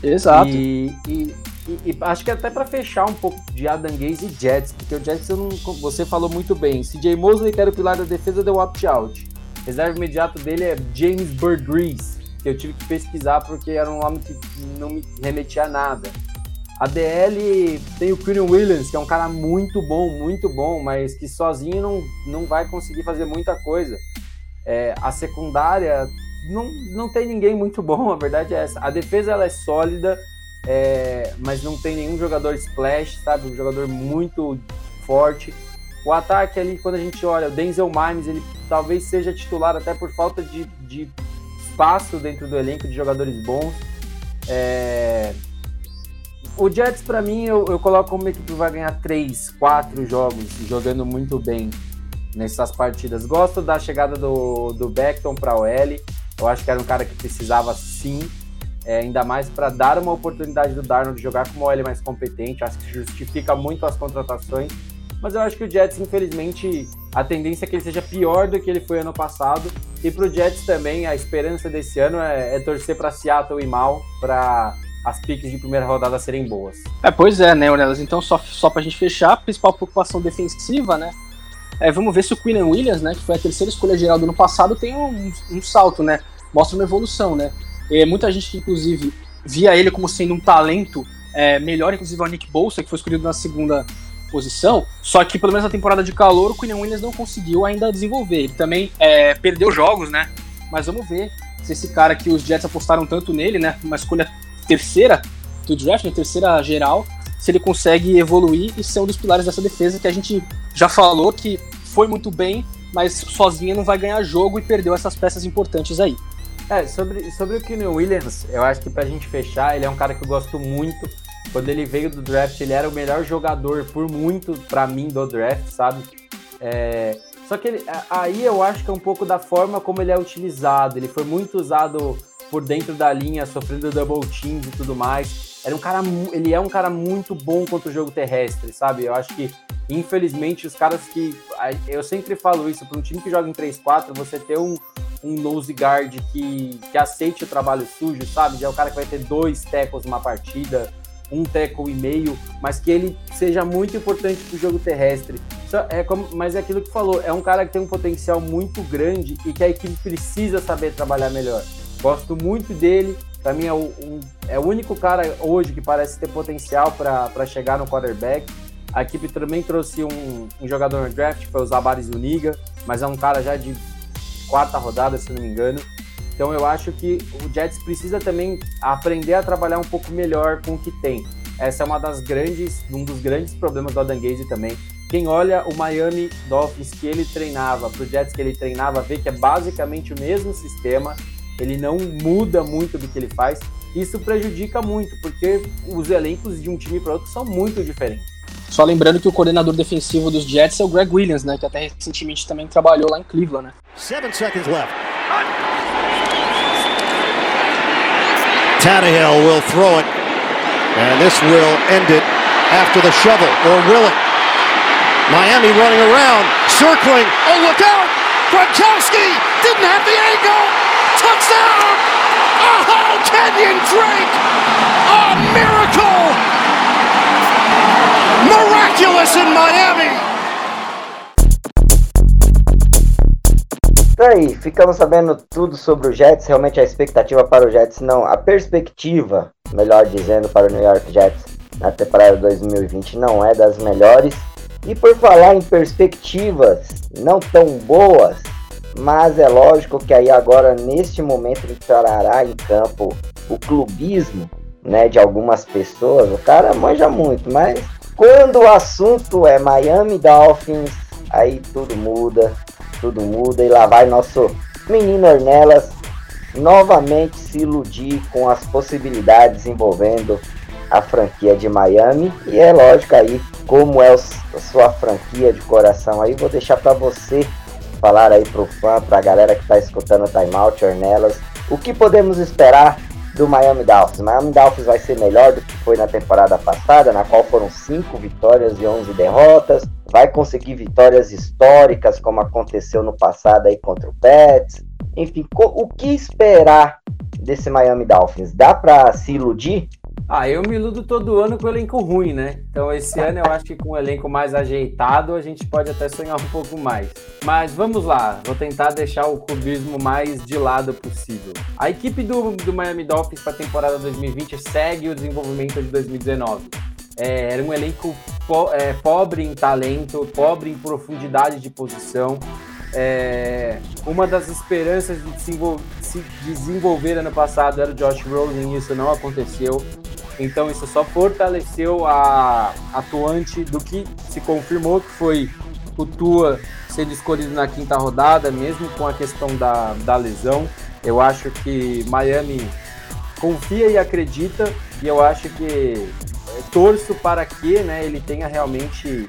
Exato. E, e, e, e acho que até para fechar um pouco de Adam Gaze e Jets, porque o Jets você falou muito bem. CJ Mosley, que era o pilar da defesa, deu opt-out. Reserva imediato dele é James Burgrees, que eu tive que pesquisar porque era um nome que não me remetia a nada. A DL tem o Quinn Williams, que é um cara muito bom, muito bom, mas que sozinho não, não vai conseguir fazer muita coisa. É, a secundária não, não tem ninguém muito bom, a verdade é essa. A defesa ela é sólida, é, mas não tem nenhum jogador splash, sabe? Um jogador muito forte. O ataque ali, quando a gente olha, o Denzel Mimes, ele talvez seja titular até por falta de, de espaço dentro do elenco de jogadores bons. É... O Jets, para mim, eu, eu coloco como equipe que vai ganhar 3, 4 jogos, jogando muito bem nessas partidas. Gosto da chegada do, do Beckton para o L. Eu acho que era um cara que precisava sim, é, ainda mais para dar uma oportunidade do Darnold de jogar com uma OL mais competente. Acho que justifica muito as contratações. Mas eu acho que o Jets, infelizmente, a tendência é que ele seja pior do que ele foi ano passado. E para o Jets também, a esperança desse ano é, é torcer para Seattle e mal, para as piques de primeira rodada serem boas. É, pois é, né, Ornelas? Então, só, só para a gente fechar, a principal preocupação defensiva, né? É, vamos ver se o Quinn Williams, né, que foi a terceira escolha geral do ano passado, tem um, um salto, né? mostra uma evolução, né? E muita gente, inclusive, via ele como sendo um talento é, melhor, inclusive o Nick Bolsa, que foi escolhido na segunda posição, só que pelo menos na temporada de calor o Quinn Williams não conseguiu ainda desenvolver. Ele também é, perdeu jogos, né? Mas vamos ver se esse cara que os Jets apostaram tanto nele, né? Uma escolha terceira do draft, né, terceira geral, se ele consegue evoluir e ser um dos pilares dessa defesa que a gente já falou que foi muito bem, mas sozinha não vai ganhar jogo e perdeu essas peças importantes aí. É, sobre, sobre o Kenny Williams, eu acho que pra gente fechar, ele é um cara que eu gosto muito. Quando ele veio do draft, ele era o melhor jogador por muito para mim do draft, sabe? É, só que ele, aí eu acho que é um pouco da forma como ele é utilizado. Ele foi muito usado por dentro da linha, sofrendo double teams e tudo mais. Era um cara, ele é um cara muito bom contra o jogo terrestre, sabe? Eu acho que infelizmente os caras que eu sempre falo isso, para um time que joga em 3-4, você ter um, um nose guard que, que aceite o trabalho sujo, sabe? Já é o cara que vai ter dois tackles numa partida, um tackle e meio, mas que ele seja muito importante para o jogo terrestre. É como, mas é aquilo que falou, é um cara que tem um potencial muito grande e que a equipe precisa saber trabalhar melhor. Gosto muito dele, para mim é o, um, é o único cara hoje que parece ter potencial para chegar no quarterback. A equipe também trouxe um, um jogador no draft, foi o Zabaris Uniga, mas é um cara já de quarta rodada, se não me engano. Então eu acho que o Jets precisa também aprender a trabalhar um pouco melhor com o que tem. Essa é uma das grandes, um dos grandes problemas do Adam Gaze também. Quem olha o Miami Dolphins que ele treinava, pro Jets que ele treinava, vê que é basicamente o mesmo sistema. Ele não muda muito do que ele faz. Isso prejudica muito, porque os elencos de um time para outro são muito diferentes. Só lembrando que o coordenador defensivo dos Jets é o Greg Williams, né? Que até recentemente também trabalhou lá em Cleveland, né? Seven seconds left. Tannehill will throw it. And this will end it after the shovel, or will it? Miami running around, circling. Oh, look out! Gronkowski didn't have the angle. Touchdown! Oh, Kenyon Drake! A miracle! Miraculous in Miami! Isso aí, ficamos sabendo tudo sobre o Jets. Realmente a expectativa para o Jets, não, a perspectiva, melhor dizendo, para o New York Jets na temporada 2020 não é das melhores. E por falar em perspectivas não tão boas, mas é lógico que aí agora neste momento entrará em campo o clubismo, né, de algumas pessoas. O cara manja muito, mas quando o assunto é Miami Dolphins, aí tudo muda tudo muda. E lá vai nosso menino Ornelas novamente se iludir com as possibilidades envolvendo a franquia de Miami. E é lógico aí como é a sua franquia de coração aí. Vou deixar para você falar aí pro fã, pra galera que tá escutando o Timeout Ornelas, o que podemos esperar do Miami Dolphins. Miami Dolphins vai ser melhor do que foi na temporada passada, na qual foram 5 vitórias e 11 derrotas. Vai conseguir vitórias históricas, como aconteceu no passado aí contra o Pets. Enfim, o que esperar desse Miami Dolphins? Dá para se iludir? Ah, eu me iludo todo ano com o elenco ruim, né? Então esse ano eu acho que com o elenco mais ajeitado a gente pode até sonhar um pouco mais. Mas vamos lá, vou tentar deixar o clubismo mais de lado possível. A equipe do, do Miami Dolphins para a temporada 2020 segue o desenvolvimento de 2019. É, era um elenco po é, pobre em talento, pobre em profundidade de posição. É, uma das esperanças de se desenvolver ano passado era o Josh Rosen, isso não aconteceu. Então isso só fortaleceu a atuante do que se confirmou que foi o Tua sendo escolhido na quinta rodada, mesmo com a questão da, da lesão. Eu acho que Miami confia e acredita, e eu acho que é, torço para que né, ele tenha realmente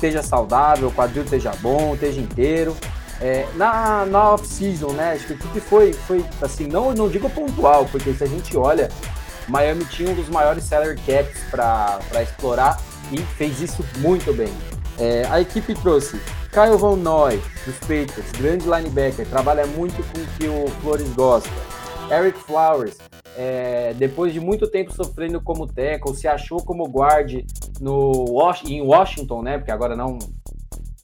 esteja saudável, o quadril esteja bom, esteja inteiro. É, na na off-season, né? Acho que tudo foi, foi assim, não, não digo pontual, porque se a gente olha Miami tinha um dos maiores salary caps para explorar e fez isso muito bem. É, a equipe trouxe Kyle Van Noy, dos Patriots, grande linebacker, trabalha muito com o que o Flores gosta. Eric Flowers, é, depois de muito tempo sofrendo como tackle, se achou como guard no, em Washington, né? Porque agora não,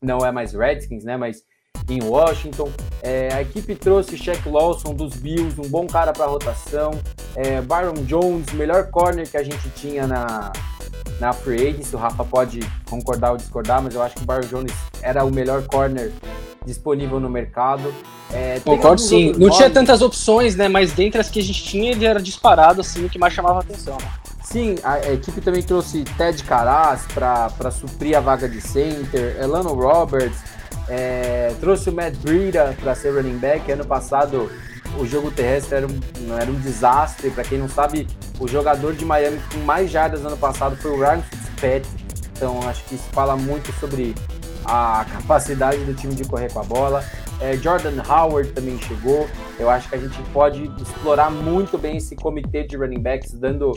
não é mais Redskins, né? Mas em Washington. É, a equipe trouxe Shaq Lawson dos Bills, um bom cara para rotação. É, Byron Jones, melhor corner que a gente tinha na, na Free Agency. O Rafa pode concordar ou discordar, mas eu acho que o Byron Jones era o melhor corner disponível no mercado. É, Concordo sim. Não nomes. tinha tantas opções, né? Mas dentre as que a gente tinha, ele era disparado, assim, o que mais chamava atenção. Né? Sim, a, a, equipe também trouxe Ted Caraz para suprir a vaga de center, Elano Roberts, é, trouxe o Matt Breida para ser running back. Ano passado o jogo terrestre era um, era um desastre. Para quem não sabe, o jogador de Miami com mais jardas ano passado foi o Ryan Fitzpatrick. Então acho que isso fala muito sobre a capacidade do time de correr com a bola. É, Jordan Howard também chegou. Eu acho que a gente pode explorar muito bem esse comitê de running backs, dando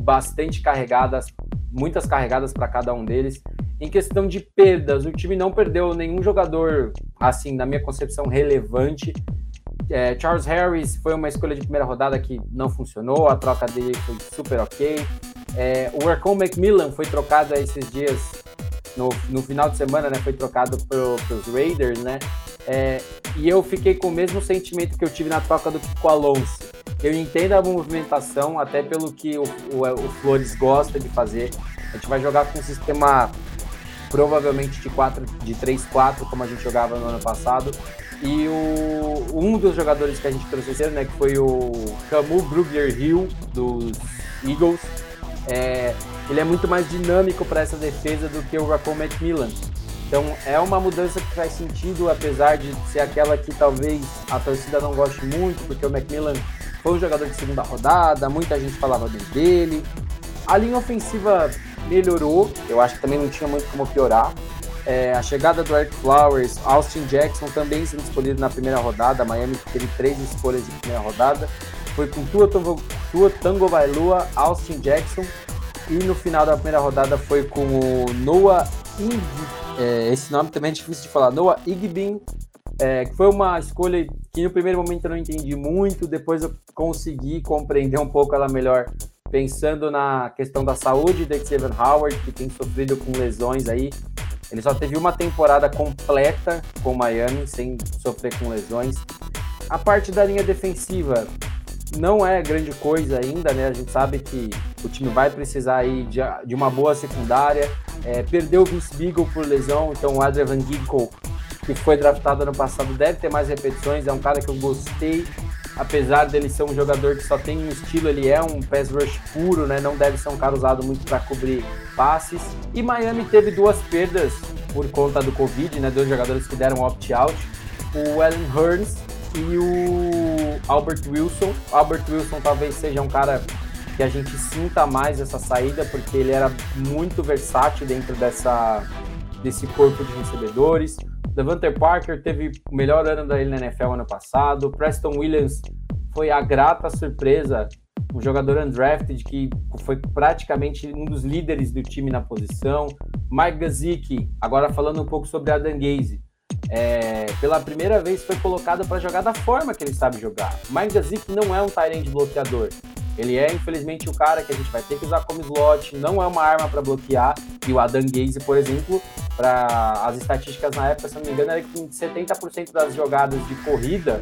bastante carregadas, muitas carregadas para cada um deles. Em questão de perdas, o time não perdeu nenhum jogador, assim, na minha concepção, relevante. É, Charles Harris foi uma escolha de primeira rodada que não funcionou, a troca dele foi super ok. É, o Ercon Macmillan foi trocado esses dias, no, no final de semana, né? Foi trocado para os Raiders, né? É, e eu fiquei com o mesmo sentimento que eu tive na troca do Kiko Alonso. Eu entendo a movimentação, até pelo que o, o, o Flores gosta de fazer. A gente vai jogar com um sistema provavelmente de 4, de 3-4, como a gente jogava no ano passado. E o, um dos jogadores que a gente trouxe né, que foi o Camus Brugger Hill, dos Eagles, é, ele é muito mais dinâmico para essa defesa do que o Racon Macmillan. Então é uma mudança que faz sentido, apesar de ser aquela que talvez a torcida não goste muito, porque o Macmillan foi um jogador de segunda rodada, muita gente falava bem dele. A linha ofensiva melhorou, eu acho que também não tinha muito como piorar. É, a chegada do Eric Flowers, Austin Jackson também sendo escolhido na primeira rodada. Miami teve três escolhas de primeira rodada. Foi com Tua Tua Tagovailoa, Austin Jackson. E no final da primeira rodada foi com o Noah Ing... É, esse nome também é difícil de falar. Noah Igbin, é, foi uma escolha que no primeiro momento eu não entendi muito, depois eu consegui compreender um pouco ela melhor, pensando na questão da saúde de Xavier Howard, que tem sofrido com lesões aí. Ele só teve uma temporada completa com Miami, sem sofrer com lesões. A parte da linha defensiva não é grande coisa ainda, né? A gente sabe que o time vai precisar aí de, de uma boa secundária. É, perdeu o Vince Beagle por lesão, então o Adrian Van Ginkel, que foi draftado ano passado, deve ter mais repetições. É um cara que eu gostei, apesar dele ser um jogador que só tem um estilo, ele é um pass rush puro, né? Não deve ser um cara usado muito para cobrir passes. E Miami teve duas perdas por conta do Covid, né? Dois jogadores que deram opt-out. O Allen Hearns e o Albert Wilson. O Albert Wilson talvez seja um cara que a gente sinta mais essa saída, porque ele era muito versátil dentro dessa, desse corpo de recebedores. Devontae Parker teve o melhor ano na NFL ano passado. Preston Williams foi a grata surpresa, um jogador undrafted que foi praticamente um dos líderes do time na posição. Mike Gazicki, agora falando um pouco sobre Adam Gaze, é, pela primeira vez foi colocado para jogar da forma que ele sabe jogar. Mike Gazicki não é um Tyrant bloqueador. Ele é, infelizmente, o cara que a gente vai ter que usar como slot, não é uma arma para bloquear. E o Adam Gaze, por exemplo, para as estatísticas na época, se não me engano, era que 70% das jogadas de corrida,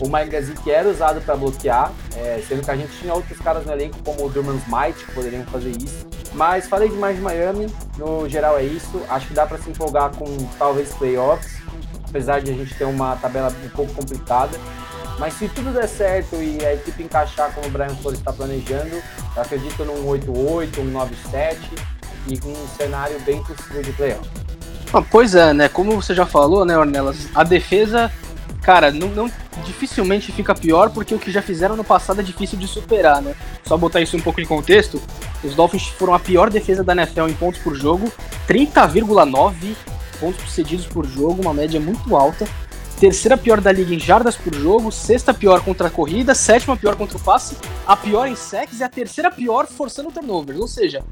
o Mike Gazicki era usado para bloquear, é, sendo que a gente tinha outros caras no elenco, como o Durman Smite, que poderiam fazer isso. Mas falei demais de Miami, no geral é isso. Acho que dá para se empolgar com talvez playoffs, apesar de a gente ter uma tabela um pouco complicada. Mas se tudo der certo e a equipe encaixar como o Brian Flores está planejando, acredito num 8-8, um 9-7 e com um cenário bem possível de playoff. Ah, pois é, né? Como você já falou, né, Ornelas? A defesa, cara, não, não, dificilmente fica pior porque o que já fizeram no passado é difícil de superar, né? Só botar isso um pouco em contexto, os Dolphins foram a pior defesa da NFL em pontos por jogo, 30,9 pontos cedidos por jogo, uma média muito alta terceira pior da liga em jardas por jogo, sexta pior contra a corrida, sétima pior contra o passe, a pior em sacks e a terceira pior forçando turnovers. Ou seja,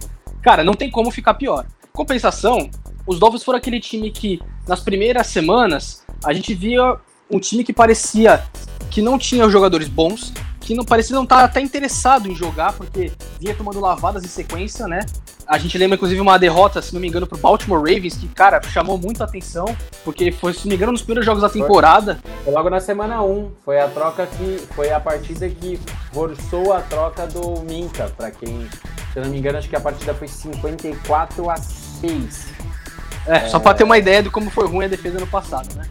cara, não tem como ficar pior. Compensação, os Dolphins foram aquele time que nas primeiras semanas a gente via um time que parecia que não tinha jogadores bons, que não parecia não estar até interessado em jogar, porque vinha tomando lavadas em sequência, né? A gente lembra, inclusive, uma derrota, se não me engano, pro Baltimore Ravens, que, cara, chamou muito a atenção, porque foi, se não me engano, nos primeiros jogos da temporada. Foi logo na semana 1. Foi a troca que. Foi a partida que forçou a troca do Minka, para quem. Se eu não me engano, acho que a partida foi 54 a 6. É, é... só pra ter uma ideia de como foi ruim a defesa no passado, né?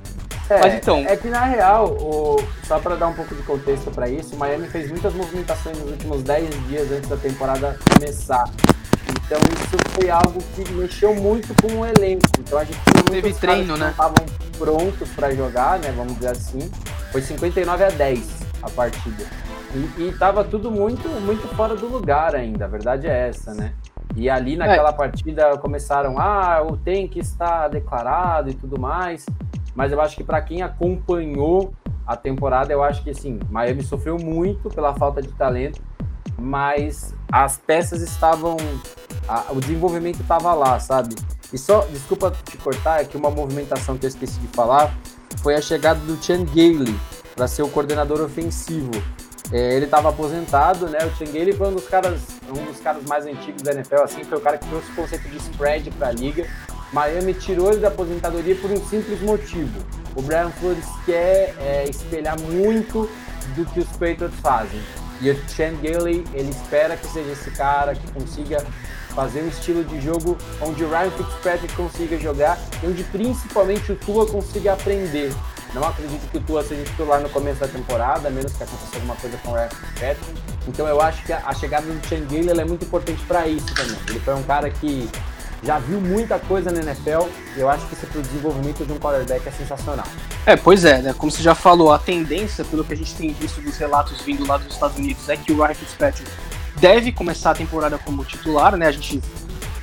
É, Mas então. É que na real, o, só para dar um pouco de contexto para isso, o Miami fez muitas movimentações nos últimos 10 dias antes da temporada começar. Então isso foi algo que mexeu muito com o elenco. Então a gente teve treino, né? estavam prontos para jogar, né? Vamos dizer assim. Foi 59 a 10 a partida. E, e tava tudo muito, muito fora do lugar ainda. A verdade é essa, né? E ali naquela é. partida começaram, ah, o tank está declarado e tudo mais. Mas eu acho que para quem acompanhou a temporada, eu acho que assim, Miami sofreu muito pela falta de talento, mas as peças estavam. A, o desenvolvimento estava lá, sabe? E só, desculpa te cortar, é que uma movimentação que eu esqueci de falar foi a chegada do Chan Gailey para ser o coordenador ofensivo. É, ele estava aposentado, né? O Chan Gailey foi um dos caras, um dos caras mais antigos da NFL, assim, foi o cara que trouxe o conceito de spread para a liga. Miami tirou ele da aposentadoria por um simples motivo. O Brian Flores quer é, espelhar muito do que os Patriots fazem. E o Chan Gailey, ele espera que seja esse cara que consiga fazer um estilo de jogo onde o Ryan Fitzpatrick consiga jogar e onde principalmente o Tua consiga aprender. Não acredito que o Tua seja titular no começo da temporada, a menos que aconteça alguma coisa com o Fitzpatrick. Então eu acho que a chegada do Chan Gailey é muito importante para isso também. Ele foi um cara que já viu muita coisa na NFL eu acho que isso para o desenvolvimento de um quarterback é sensacional. É, pois é, né? Como você já falou, a tendência, pelo que a gente tem visto dos relatos vindo lá dos Estados Unidos, é que o Ryan Fitzpatrick deve começar a temporada como titular, né? A gente,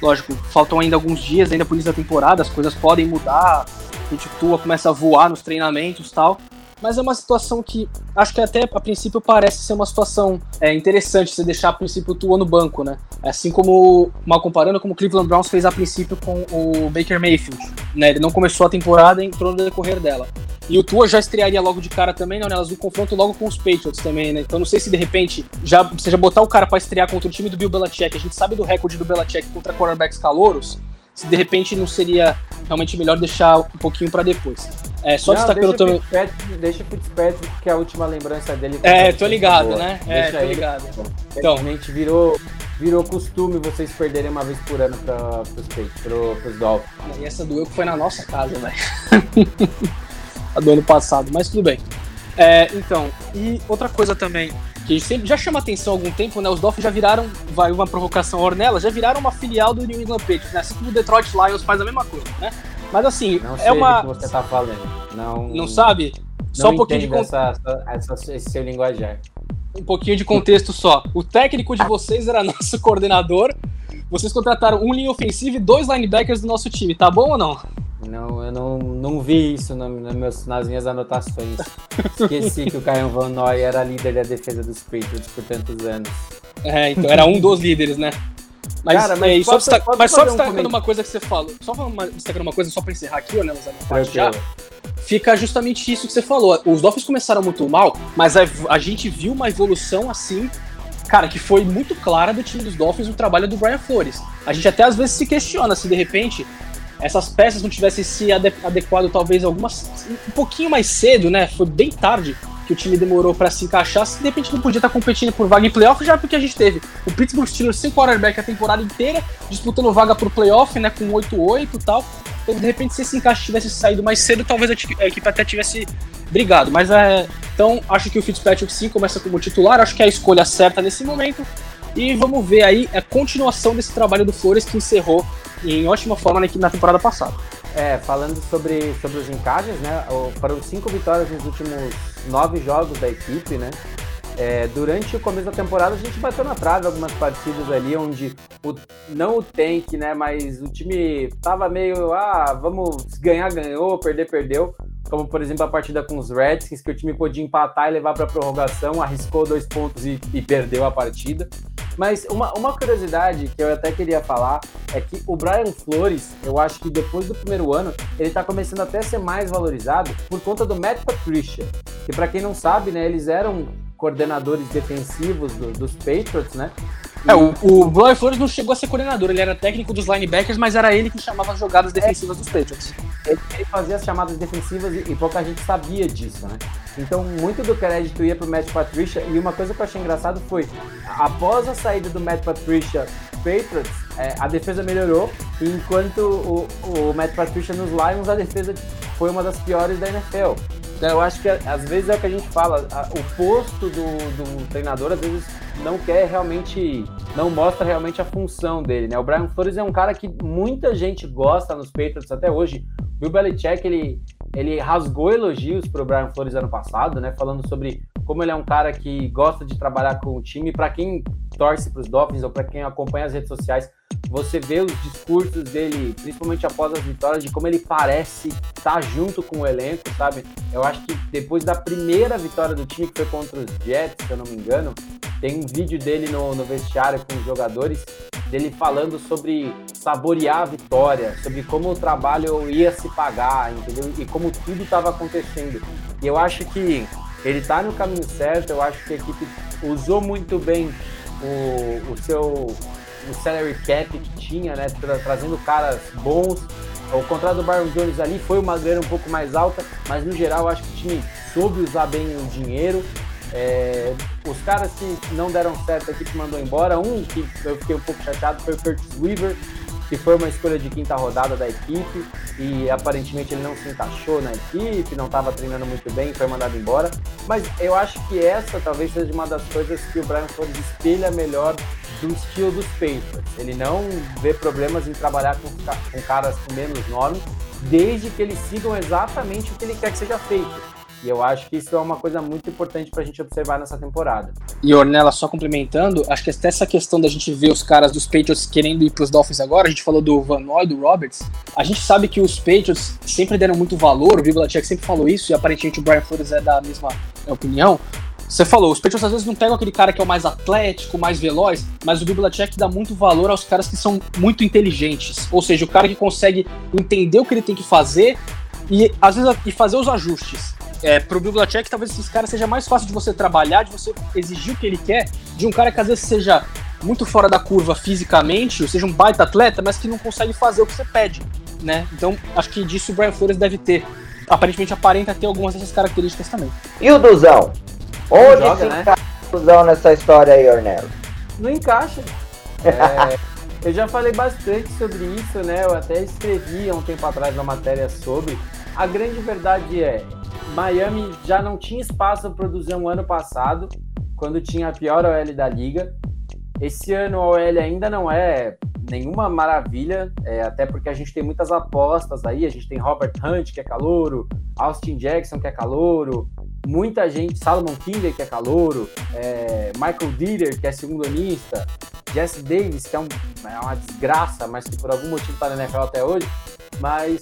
lógico, faltam ainda alguns dias ainda por início da temporada, as coisas podem mudar, gente tua começa a voar nos treinamentos tal. mas é uma situação que acho que até a princípio parece ser uma situação é, interessante você deixar a princípio Tua no banco, né? Assim como, mal comparando, como o Cleveland Browns fez a princípio com o Baker Mayfield, né? Ele não começou a temporada e entrou no decorrer dela. E o Tua já estrearia logo de cara também, né? Elas do confronto logo com os Patriots também, né? Então não sei se de repente já você já botar o cara para estrear contra o time do Bill Belichick. A gente sabe do recorde do Belichick contra quarterbacks calouros. Se de repente não seria realmente melhor deixar um pouquinho para depois. É, só Não, destacando deixa também. Fitzpatrick- Deixa o Fitzpatrick, que é a última lembrança dele. É, tô ligado, Boa. né? É, Deixa tô ele. ligado. Então. Infelizmente virou, virou costume vocês perderem uma vez por ano pros, Patriots, pro, pros Dolphins. E essa doeu que foi na nossa casa, velho. a do ano passado, mas tudo bem. É, então, e outra coisa também, que sempre já chama atenção há algum tempo, né? Os Dolphins já viraram, vai uma provocação ornela, já viraram uma filial do New England Patriots, né? Assim como o Detroit Lions faz a mesma coisa, né? Mas assim, Não é sei uma. que você tá falando. Não, Não sabe? Só não um pouquinho de essa, essa- esse seu linguajar. Um pouquinho de contexto só. O técnico de vocês era nosso coordenador. Vocês contrataram um linha ofensiva e dois linebackers do nosso time, tá bom ou não? Não, eu não, não vi isso no- no meus- nas minhas anotações. Esqueci que o Caio Van Noy era líder da defesa dos Patriots por tantos anos. É, então era um dos líderes, né? Mas, Cara, mas é, só, destaca- posso mas só um destacando comentário? uma coisa que você falou, só uma- destacando uma coisa só pra encerrar aqui, né, já, fica justamente isso que você falou. Os Dolphins começaram muito mal, mas a, a gente viu uma evolução assim, cara, que foi muito clara do time dos Dolphins no trabalho do Brian Flores. A gente até às vezes se questiona se de repente essas peças não tivessem se ade- adequado talvez algumas um pouquinho mais cedo, né? Foi bem tarde que o time demorou pra se encaixar, se de repente não podia estar competindo por vaga em playoff, já porque a gente teve o Pittsburgh Steelers sem quarterback a temporada inteira, disputando vaga pro playoff, né, com 8-8 e tal. Então, de repente, se esse encaixe tivesse saído mais cedo, talvez a, equipe até tivesse brigado. Mas é. Então, acho que o Fitzpatrick sim começa como titular, acho que é a escolha certa nesse momento. E vamos ver aí a continuação desse trabalho do Flores que encerrou em ótima forma na, na temporada passada. É, falando sobre, sobre os encaixes, né? Foram cinco vitórias nos últimos nove jogos da equipe, né? É, durante o começo da temporada a gente bateu na trave algumas partidas ali onde o, não o tank, né? Mas o time tava meio, ah, vamos ganhar, ganhou, perder, perdeu. Como por exemplo a partida com os Redskins, que o time podia empatar e levar para prorrogação, arriscou dois pontos e, e perdeu a partida. Mas uma, uma curiosidade que eu até queria falar é que o Brian Flores, eu acho que depois do primeiro ano, ele tá começando até a ser mais valorizado por conta do Matt Patricia. Que para quem não sabe, né, eles eram coordenadores defensivos do- dos Patriots, né? E- É, o, o Brian Flores não chegou a ser coordenador, ele era técnico dos linebackers, mas era ele que chamava as jogadas defensivas dos Patriots. ele, ele fazia as chamadas defensivas e, e pouca gente sabia disso, né? Então, muito do crédito ia pro Matt Patricia. E uma coisa que eu achei engraçado foi, após a saída do Matt Patricia Patriots, é, a defesa melhorou, enquanto o, o Matt Patricia nos Lions, a defesa foi uma das piores da NFL. Então, eu acho que às vezes é o que a gente fala, a- o posto do, do treinador às vezes não quer realmente, não mostra realmente a função dele, né? O Brian Flores é um cara que muita gente gosta nos Patriots até hoje. Bill Belichick, ele, ele rasgou elogios pro Brian Flores ano passado, né? Falando sobre como ele é um cara que gosta de trabalhar com o time. Para quem torce para os Dolphins ou para quem acompanha as redes sociais, você vê os discursos dele, principalmente após as vitórias, de como ele parece estar junto com o elenco, sabe? Eu acho que depois da primeira vitória do time, que foi contra os Jets, se eu não me engano, tem um vídeo dele no, no vestiário com os jogadores, dele falando sobre saborear a vitória, sobre como o trabalho ia se pagar, entendeu? E como tudo estava acontecendo. E eu acho que ele tá no caminho certo, eu acho que a equipe usou muito bem o, o seu o salary cap que tinha, né? tra- trazendo caras bons. O contrato do Byron Jones ali foi uma grana um pouco mais alta, mas no geral acho que o time soube usar bem o dinheiro. É, os caras que não deram certo, a equipe mandou embora. Um que eu fiquei um pouco chateado foi o Curtis Weaver, que foi uma escolha de quinta rodada da equipe e aparentemente ele não se encaixou na equipe, não estava treinando muito bem, foi mandado embora. Mas eu acho que essa talvez seja uma das coisas que o Brian Flores espelha melhor do estilo dos Patriots. Ele não vê problemas em trabalhar com, com caras com menos nome, desde que eles sigam exatamente o que ele quer que seja feito. E eu acho que isso é uma coisa muito importante para a gente observar nessa temporada. E Ornella, só complementando, acho que até essa questão da gente ver os caras dos Patriots querendo ir para os Dolphins agora, a gente falou do Van Noy, do Roberts, a gente sabe que os Patriots sempre deram muito valor, o Belichick sempre falou isso, e aparentemente o Brian Flores é da mesma opinião, você falou, os Patriots às vezes não pegam aquele cara que é o mais atlético, mais veloz, mas o Bill Belichick dá muito valor aos caras que são muito inteligentes. Ou seja, o cara que consegue entender o que ele tem que fazer e às vezes e fazer os ajustes. É, pro Bill Belichick, talvez esses caras seja mais fácil de você trabalhar, de você exigir o que ele quer, de um cara que às vezes seja muito fora da curva fisicamente, ou seja, um baita atleta, mas que não consegue fazer o que você pede, né? Então, acho que disso o Brian Flores deve ter. Aparentemente aparenta ter algumas dessas características também. E o Duzão? Onde joga, se né? encaixa o Duzão nessa história aí, Ornello? Não encaixa. É, eu já falei bastante sobre isso, né? Eu até escrevi há um tempo atrás uma matéria sobre. A grande verdade é, Miami já não tinha espaço para produzir um ano passado, quando tinha a pior OL da liga. Esse ano a OL ainda não é nenhuma maravilha, é, até porque a gente tem muitas apostas aí. A gente tem Robert Hunt, que é calouro, Austin Jackson, que é calouro, muita gente, Salomon Kinder, que é calouro, é, Michael Dieter, que é segundo anista, Jesse Davis, que é, um, é, uma desgraça, mas que por algum motivo está na NFL até hoje. Mas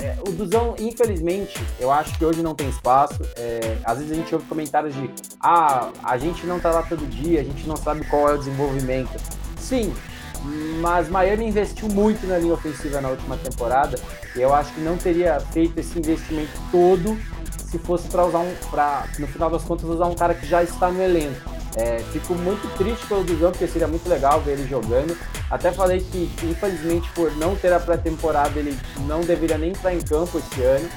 é, o Duzão, infelizmente, eu acho que hoje não tem espaço. É, às vezes a gente ouve comentários de ah, a gente não tá lá todo dia, a gente não sabe qual é o desenvolvimento. Sim, mas Miami investiu muito na linha ofensiva na última temporada e eu acho que não teria feito esse investimento todo se fosse para usar um, para no final das contas usar um cara que já está no elenco. É, fico muito triste pelo Duzão, porque seria muito legal ver ele jogando. Até falei que, infelizmente, por não ter a pré-temporada, ele não deveria nem entrar em campo esse ano.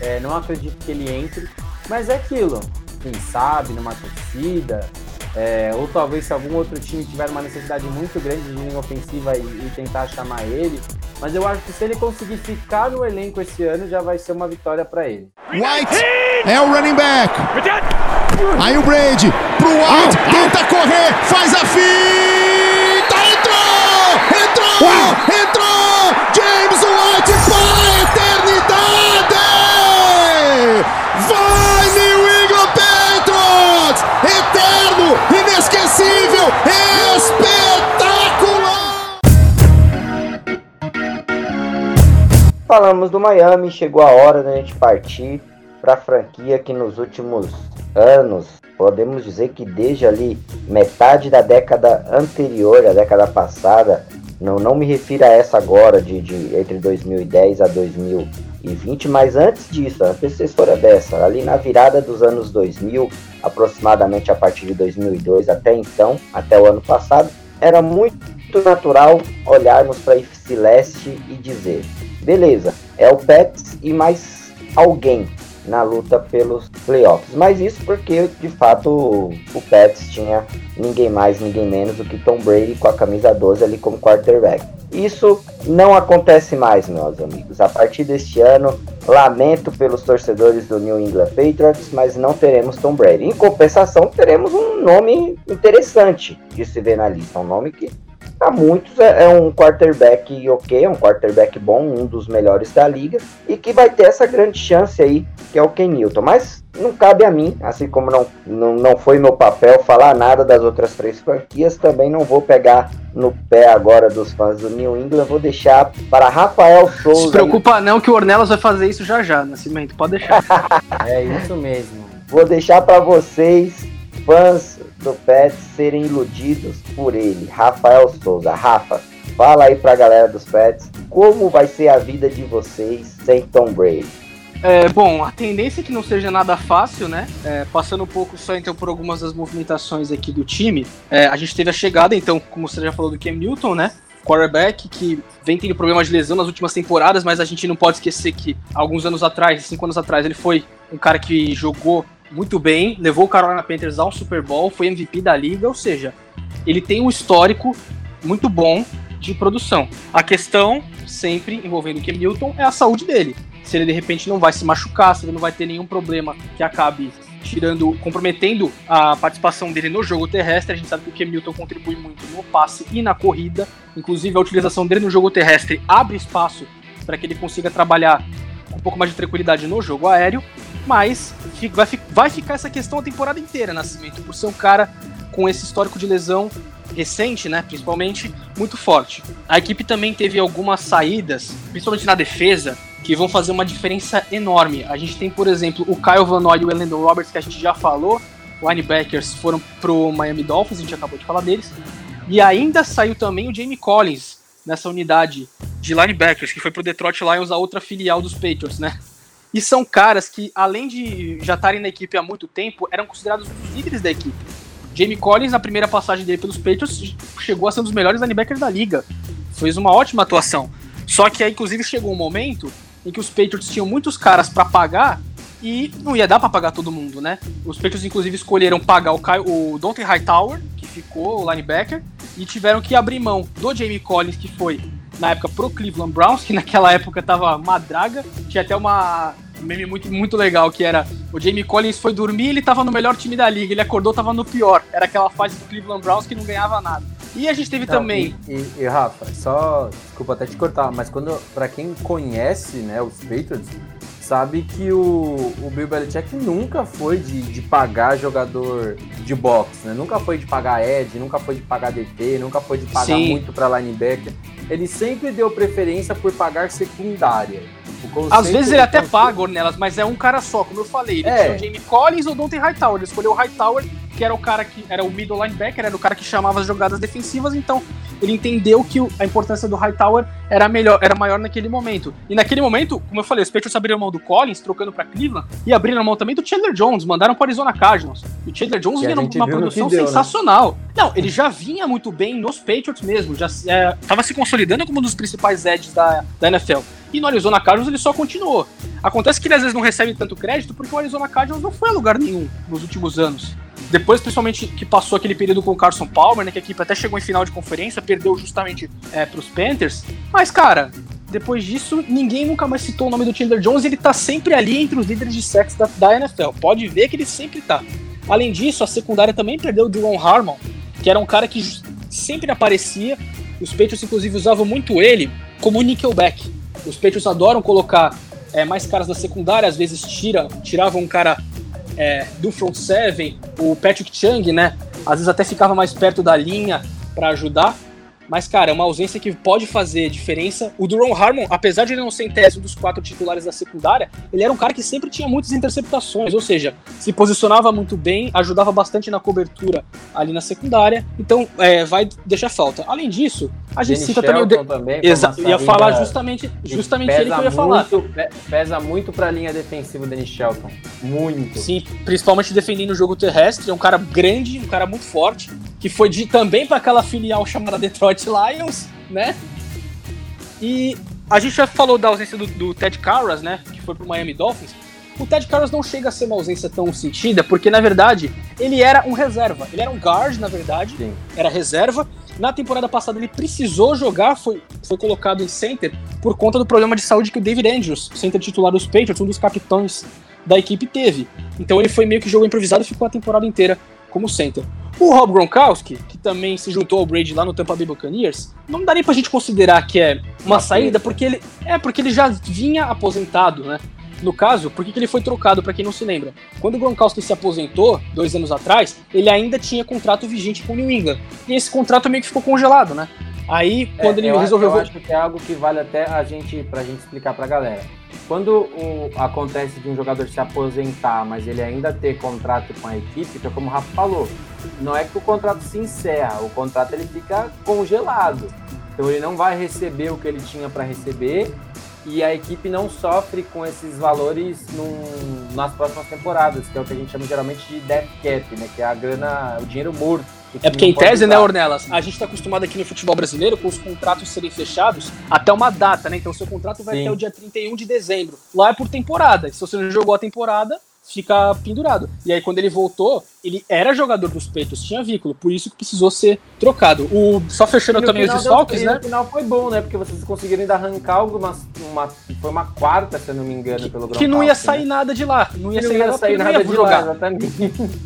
É, não acredito que ele entre. Mas é aquilo. Quem sabe, numa torcida, é, ou talvez se algum outro time tiver uma necessidade muito grande de linha ofensiva e, e, tentar chamar ele. Mas eu acho que se ele conseguir ficar no elenco esse ano, já vai ser uma vitória para ele. White é o running back. Aí o Brady pro White, tenta correr, faz a fita, entrou! Entrou! Entrou! James White para a eternidade! Vai New England Patriots! Eterno, inesquecível, espetacular! Falamos do Miami, chegou a hora da gente partir para a franquia que nos últimos anos, podemos dizer que desde ali metade da década anterior, a década passada, não, não me refiro a essa agora, de, de entre 2010 a 2020, mas antes disso, a antecessora dessa, ali na virada dos anos 2000, aproximadamente a partir de 2002 até então, até o ano passado, era muito natural olharmos para a Leste e dizer: beleza, é o Pets e mais alguém na luta pelos playoffs. Mas isso porque, de fato, o Pets tinha ninguém mais, ninguém menos do que Tom Brady com a camisa 12 ali como quarterback. Isso não acontece mais, meus amigos. A partir deste ano, lamento pelos torcedores do New England Patriots, mas não teremos Tom Brady. Em compensação, teremos um nome interessante de se ver na lista. Um nome que para muitos é, é, um quarterback ok, é um quarterback bom, um dos melhores da liga, e que vai ter essa grande chance aí, que é o Ken Newton. Mas não cabe a mim, assim como não, não, não foi meu papel falar nada das outras três franquias, também não vou pegar no pé agora dos fãs do New England, vou deixar para Rafael Souza. Se preocupa não que o Ornelas vai fazer isso já já, Nascimento, pode deixar. é isso mesmo. Vou deixar para vocês, fãs do Pets serem iludidos por ele, Rafael Souza. Rafa, fala aí pra galera dos Pets como vai ser a vida de vocês sem Tom Brady. É, bom, a tendência é que não seja nada fácil, né? É, passando um pouco só então por algumas das movimentações aqui do time, é, a gente teve a chegada, então, como você já falou, do Cam Newton, né? Quarterback que vem tendo problemas de lesão nas últimas temporadas, mas a gente não pode esquecer que alguns anos atrás, cinco anos atrás, ele foi um cara que jogou muito bem, levou o Carolina Panthers ao Super Bowl, foi MVP da liga, ou seja, ele tem um histórico muito bom de produção. A questão, sempre envolvendo o Cam Newton, é a saúde dele. Se ele de repente não vai se machucar, se ele não vai ter nenhum problema que acabe tirando, comprometendo a participação dele no jogo terrestre. A gente sabe que o Cam Newton contribui muito no passe e na corrida. Inclusive, a utilização dele no jogo terrestre abre espaço para que ele consiga trabalhar um pouco mais de tranquilidade no jogo aéreo. Mas vai, ficar essa questão a temporada inteira, Nascimento, por ser um cara com esse histórico de lesão recente, né, principalmente, muito forte. A equipe também teve algumas saídas, principalmente na defesa, que vão fazer uma diferença enorme. A gente tem, por exemplo, o Kyle Van Noy e o Elendon Roberts, que a gente já falou, linebackers foram pro Miami Dolphins, a gente acabou de falar deles. E ainda saiu também o Jamie Collins nessa unidade de linebackers, que foi pro Detroit Lions, a outra filial dos Patriots, né? E são caras que, além de já estarem na equipe há muito tempo, eram considerados os líderes da equipe. Jamie Collins, na primeira passagem dele pelos Patriots, chegou a ser um dos melhores linebackers da liga. Fez uma ótima atuação. Só que aí, inclusive, chegou um momento em que os Patriots tinham muitos caras para pagar e não ia dar para pagar todo mundo, né? Os Patriots, inclusive, escolheram pagar o, Kyle, o Dante Hightower, que ficou o linebacker, e tiveram que abrir mão do Jamie Collins, que foi na época pro Cleveland Browns, que naquela época tava madraga, tinha até uma um meme muito, muito legal que era o Jamie Collins foi dormir, ele tava no melhor time da liga, ele acordou, tava no pior. Era aquela fase do Cleveland Browns que não ganhava nada. E a gente teve não, também. E, e, e, Rafa, só desculpa até te cortar, mas quando para quem conhece, né, os Patriots, sabe que o, o Bill Belichick nunca foi de, de pagar jogador de boxe, né? Nunca foi de pagar Ed, nunca foi de pagar DT, nunca foi de pagar Sim. muito para linebacker. Ele sempre deu preferência por pagar secundária. Às vezes ele até paga, Ornelas, mas é um cara só, como eu falei. Ele é. tinha o Jamie Collins ou o Dante Hightower. Ele escolheu o Hightower, que era o cara que era o middle linebacker, era o cara que chamava as jogadas defensivas, então ele entendeu que a importância do Hightower era melhor, era maior naquele momento. E naquele momento, como eu falei, os Patriots abriram mão do Collins, trocando para Cleveland, e abriram mão também do Chandler Jones, mandaram para Arizona Cardinals. E o Chandler Jones vinha numa produção deu, né? sensacional. Né? Não, ele já vinha muito bem nos Patriots mesmo, já estava é, se consolidando como um dos principais edges da, da NFL. E no Arizona Cardinals ele só continuou. Acontece que ele às vezes não recebe tanto crédito porque o Arizona Cardinals não foi a lugar nenhum nos últimos anos. Depois, principalmente, que passou aquele período com o Carson Palmer, né? Que a equipe até chegou em final de conferência, perdeu justamente é, pros Panthers. Mas, cara, depois disso, ninguém nunca mais citou o nome do Chandler Jones ele tá sempre ali entre os líderes de sexo da, da NFL. Pode ver que ele sempre tá. Além disso, a secundária também perdeu o Dylan Harmon, que era um cara que sempre aparecia. Os Patriots, inclusive, usavam muito ele como nickelback. Os Patriots adoram colocar é, mais caras da secundária, às vezes tira, tiravam um cara é, do front seven, o Patrick Chung, né? Às vezes até ficava mais perto da linha para ajudar. Mas, cara, é uma ausência que pode fazer diferença. O Duron Harmon, apesar de ele não ser em tese um dos quatro titulares da secundária, ele era um cara que sempre tinha muitas interceptações, ou seja, se posicionava muito bem, ajudava bastante na cobertura ali na secundária, então é, vai deixar falta. Além disso, a gente Jenny cita Shelton também o. De... Também, Exato, ia falar justamente, justamente ele que eu ia falar. Muito, pesa muito pra linha defensiva o Dennis Shelton. Muito. Sim, principalmente defendendo o jogo terrestre. É um cara grande, um cara muito forte, que foi de, também para aquela filial chamada Detroit Lions, né? E a gente já falou da ausência do, do Ted Carras, né? Que foi pro Miami Dolphins. O Ted Carras não chega a ser uma ausência tão sentida, porque na verdade ele era um reserva. Ele era um guard, na verdade, Sim. era reserva. Na temporada passada ele precisou jogar, foi, foi colocado em center por conta do problema de saúde que o David Andrews, center titular dos Patriots, um dos capitães da equipe, teve. Então ele foi meio que jogo improvisado e ficou a temporada inteira como center. O Rob Gronkowski, que também se juntou ao Brady lá no Tampa Bay Buccaneers, não dá nem pra gente considerar que é uma saída, porque ele é porque ele já vinha aposentado, né? No caso, por que, que ele foi trocado, para quem não se lembra? Quando o Gronkowski se aposentou, dois anos atrás, ele ainda tinha contrato vigente com o New England. E esse contrato meio que ficou congelado, né? Aí, quando é, ele resolveu... Acho, eu acho que é algo que vale até a gente, pra gente explicar pra galera. Quando o, acontece de um jogador se aposentar, mas ele ainda ter contrato com a equipe, que é como o Rafa falou, não é que o contrato se encerra, o contrato ele fica congelado. Então ele não vai receber o que ele tinha para receber e a equipe não sofre com esses valores num, nas próximas temporadas, que é o que a gente chama geralmente de death cap, né? Que é a grana, o dinheiro morto. É porque em tese, né, Ornelas, a gente está acostumado aqui no futebol brasileiro com os contratos serem fechados até uma data, né? Então seu contrato vai Sim. até o dia 31 de dezembro. Lá é por temporada. Se você não jogou a temporada, fica pendurado. E aí, quando ele voltou, ele era jogador dos peitos, tinha vínculo, por isso que precisou ser trocado. O, só fechando também os desfalques, né? No final foi bom, né? Porque vocês conseguiram ainda arrancar algumas. Uma, foi uma quarta, se eu não me engano, que, pelo Que não ia sair né? nada de lá. Não ia, sair, nada, sair nada de jogar. lá, exatamente.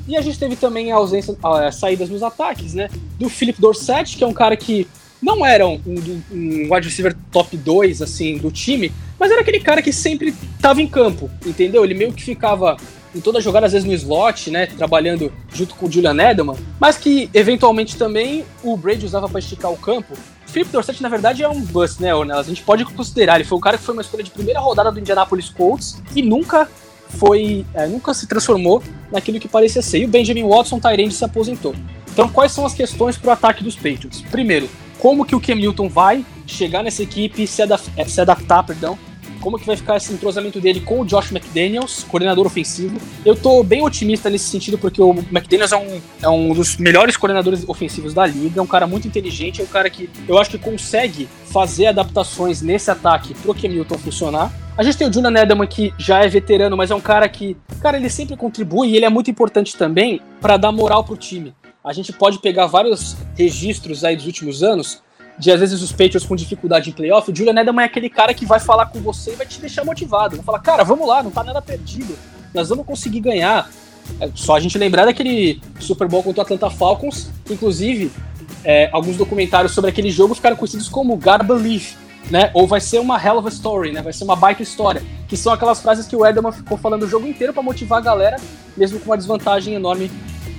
E a gente teve também a ausência, a, saídas nos ataques, né? Do Philip Dorsett, que é um cara que não era um, um, um wide receiver top 2, assim, do time, mas era aquele cara que sempre estava em campo, entendeu? Ele meio que ficava em toda jogada, às vezes no slot, né, trabalhando junto com o Julian Edelman, mas que eventualmente também o Brady usava para esticar o campo. Philip Dorsett, na verdade, é um bust, né, Ornelas? A gente pode considerar, ele foi um cara que foi uma escolha de primeira rodada do Indianapolis Colts e nunca foi, é, nunca se transformou naquilo que parecia ser. E o Benjamin Watson, Tyrande, se aposentou. Então, quais são as questões para o ataque dos Patriots? Primeiro, como que o Cam Newton vai chegar nessa equipe, se, adap é, se adaptar, perdão, como que vai ficar esse entrosamento dele com o Josh McDaniels, coordenador ofensivo. Eu tô bem otimista nesse sentido, porque o McDaniels é um, é um dos melhores coordenadores ofensivos da liga, é um cara muito inteligente, é um cara que eu acho que consegue fazer adaptações nesse ataque pro Cam Newton funcionar. A gente tem o Julian Edelman que já é veterano, mas é um cara que, cara, ele sempre contribui e ele é muito importante também para dar moral pro time. A gente pode pegar vários registros aí dos últimos anos de às vezes os Patriots com dificuldade em playoff, o Julian Edelman é aquele cara que vai falar com você e vai te deixar motivado. Vai falar, cara, vamos lá, não tá nada perdido. Nós vamos conseguir ganhar. É só a gente lembrar daquele Super Bowl contra o Atlanta Falcons, inclusive é, alguns documentários sobre aquele jogo ficaram conhecidos como God Believe, né? Ou vai ser uma hell of a story, né? Vai ser uma baita história. Que são aquelas frases que o Edelman ficou falando o jogo inteiro para motivar a galera, mesmo com uma desvantagem enorme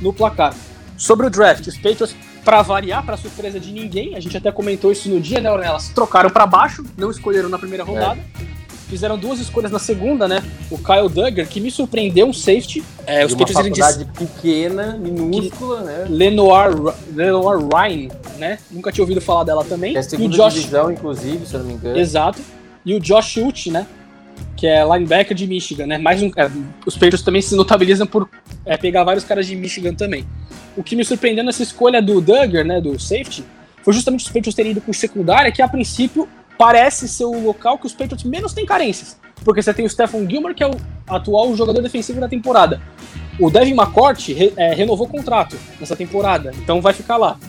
no placar. Sobre o draft, os Patriots para variar, para surpresa de ninguém, a gente até comentou isso no dia, né, Elas trocaram para baixo, não escolheram na primeira rodada. É. Fizeram duas escolhas na segunda, né? O Kyle Duggar, que me surpreendeu, um safety. É, os uma faculdade de... pequena, minúscula, que... né? Lenoir, Lenoir Ryan, né? Nunca tinha ouvido falar dela também. É segunda e o Josh... divisão, inclusive, se eu não me engano. Exato. E o Josh Uchi, né? Que é linebacker de Michigan, né? Mais um, é, os Patriots também se notabilizam por é, pegar vários caras de Michigan também o que me surpreendeu nessa escolha do Duggar, né, do safety, foi justamente os Patriots terem ido com secundária, que a princípio parece ser o local que os Patriots menos têm carências. Porque você tem o Stephen Gilmore, que é o atual jogador defensivo da temporada. O Devin McCourt re, é, renovou o contrato nessa temporada, então vai ficar lá.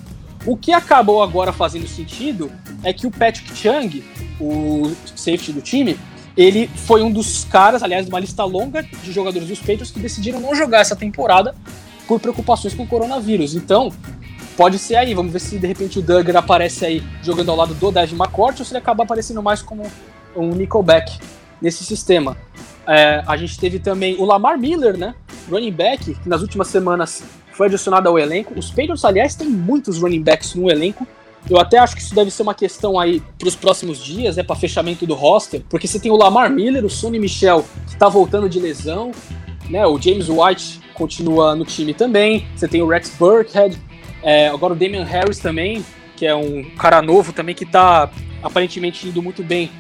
O que acabou agora fazendo sentido é que o Patrick Chung, o safety do time, ele foi um dos caras, aliás, de uma lista longa de jogadores dos Patriots que decidiram não jogar essa temporada por preocupações com o coronavírus. Então, pode ser aí. Vamos ver se de repente o Duggar aparece aí jogando ao lado do Devin McCourt ou se ele acaba aparecendo mais como um Nickelback nesse sistema. É, a gente teve também o Lamar Miller, né? Running back, que nas últimas semanas foi adicionado ao elenco. Os Patriots, aliás, têm muitos running backs no elenco. Eu até acho que isso deve ser uma questão aí para os próximos dias, né, para fechamento do roster, porque você tem o Lamar Miller, o Sonny Michel, que está voltando de lesão, né, o James White continua no time também. Você tem o Rex Burkhead, é, agora o Damian Harris também, que é um cara novo também que está aparentemente indo muito bem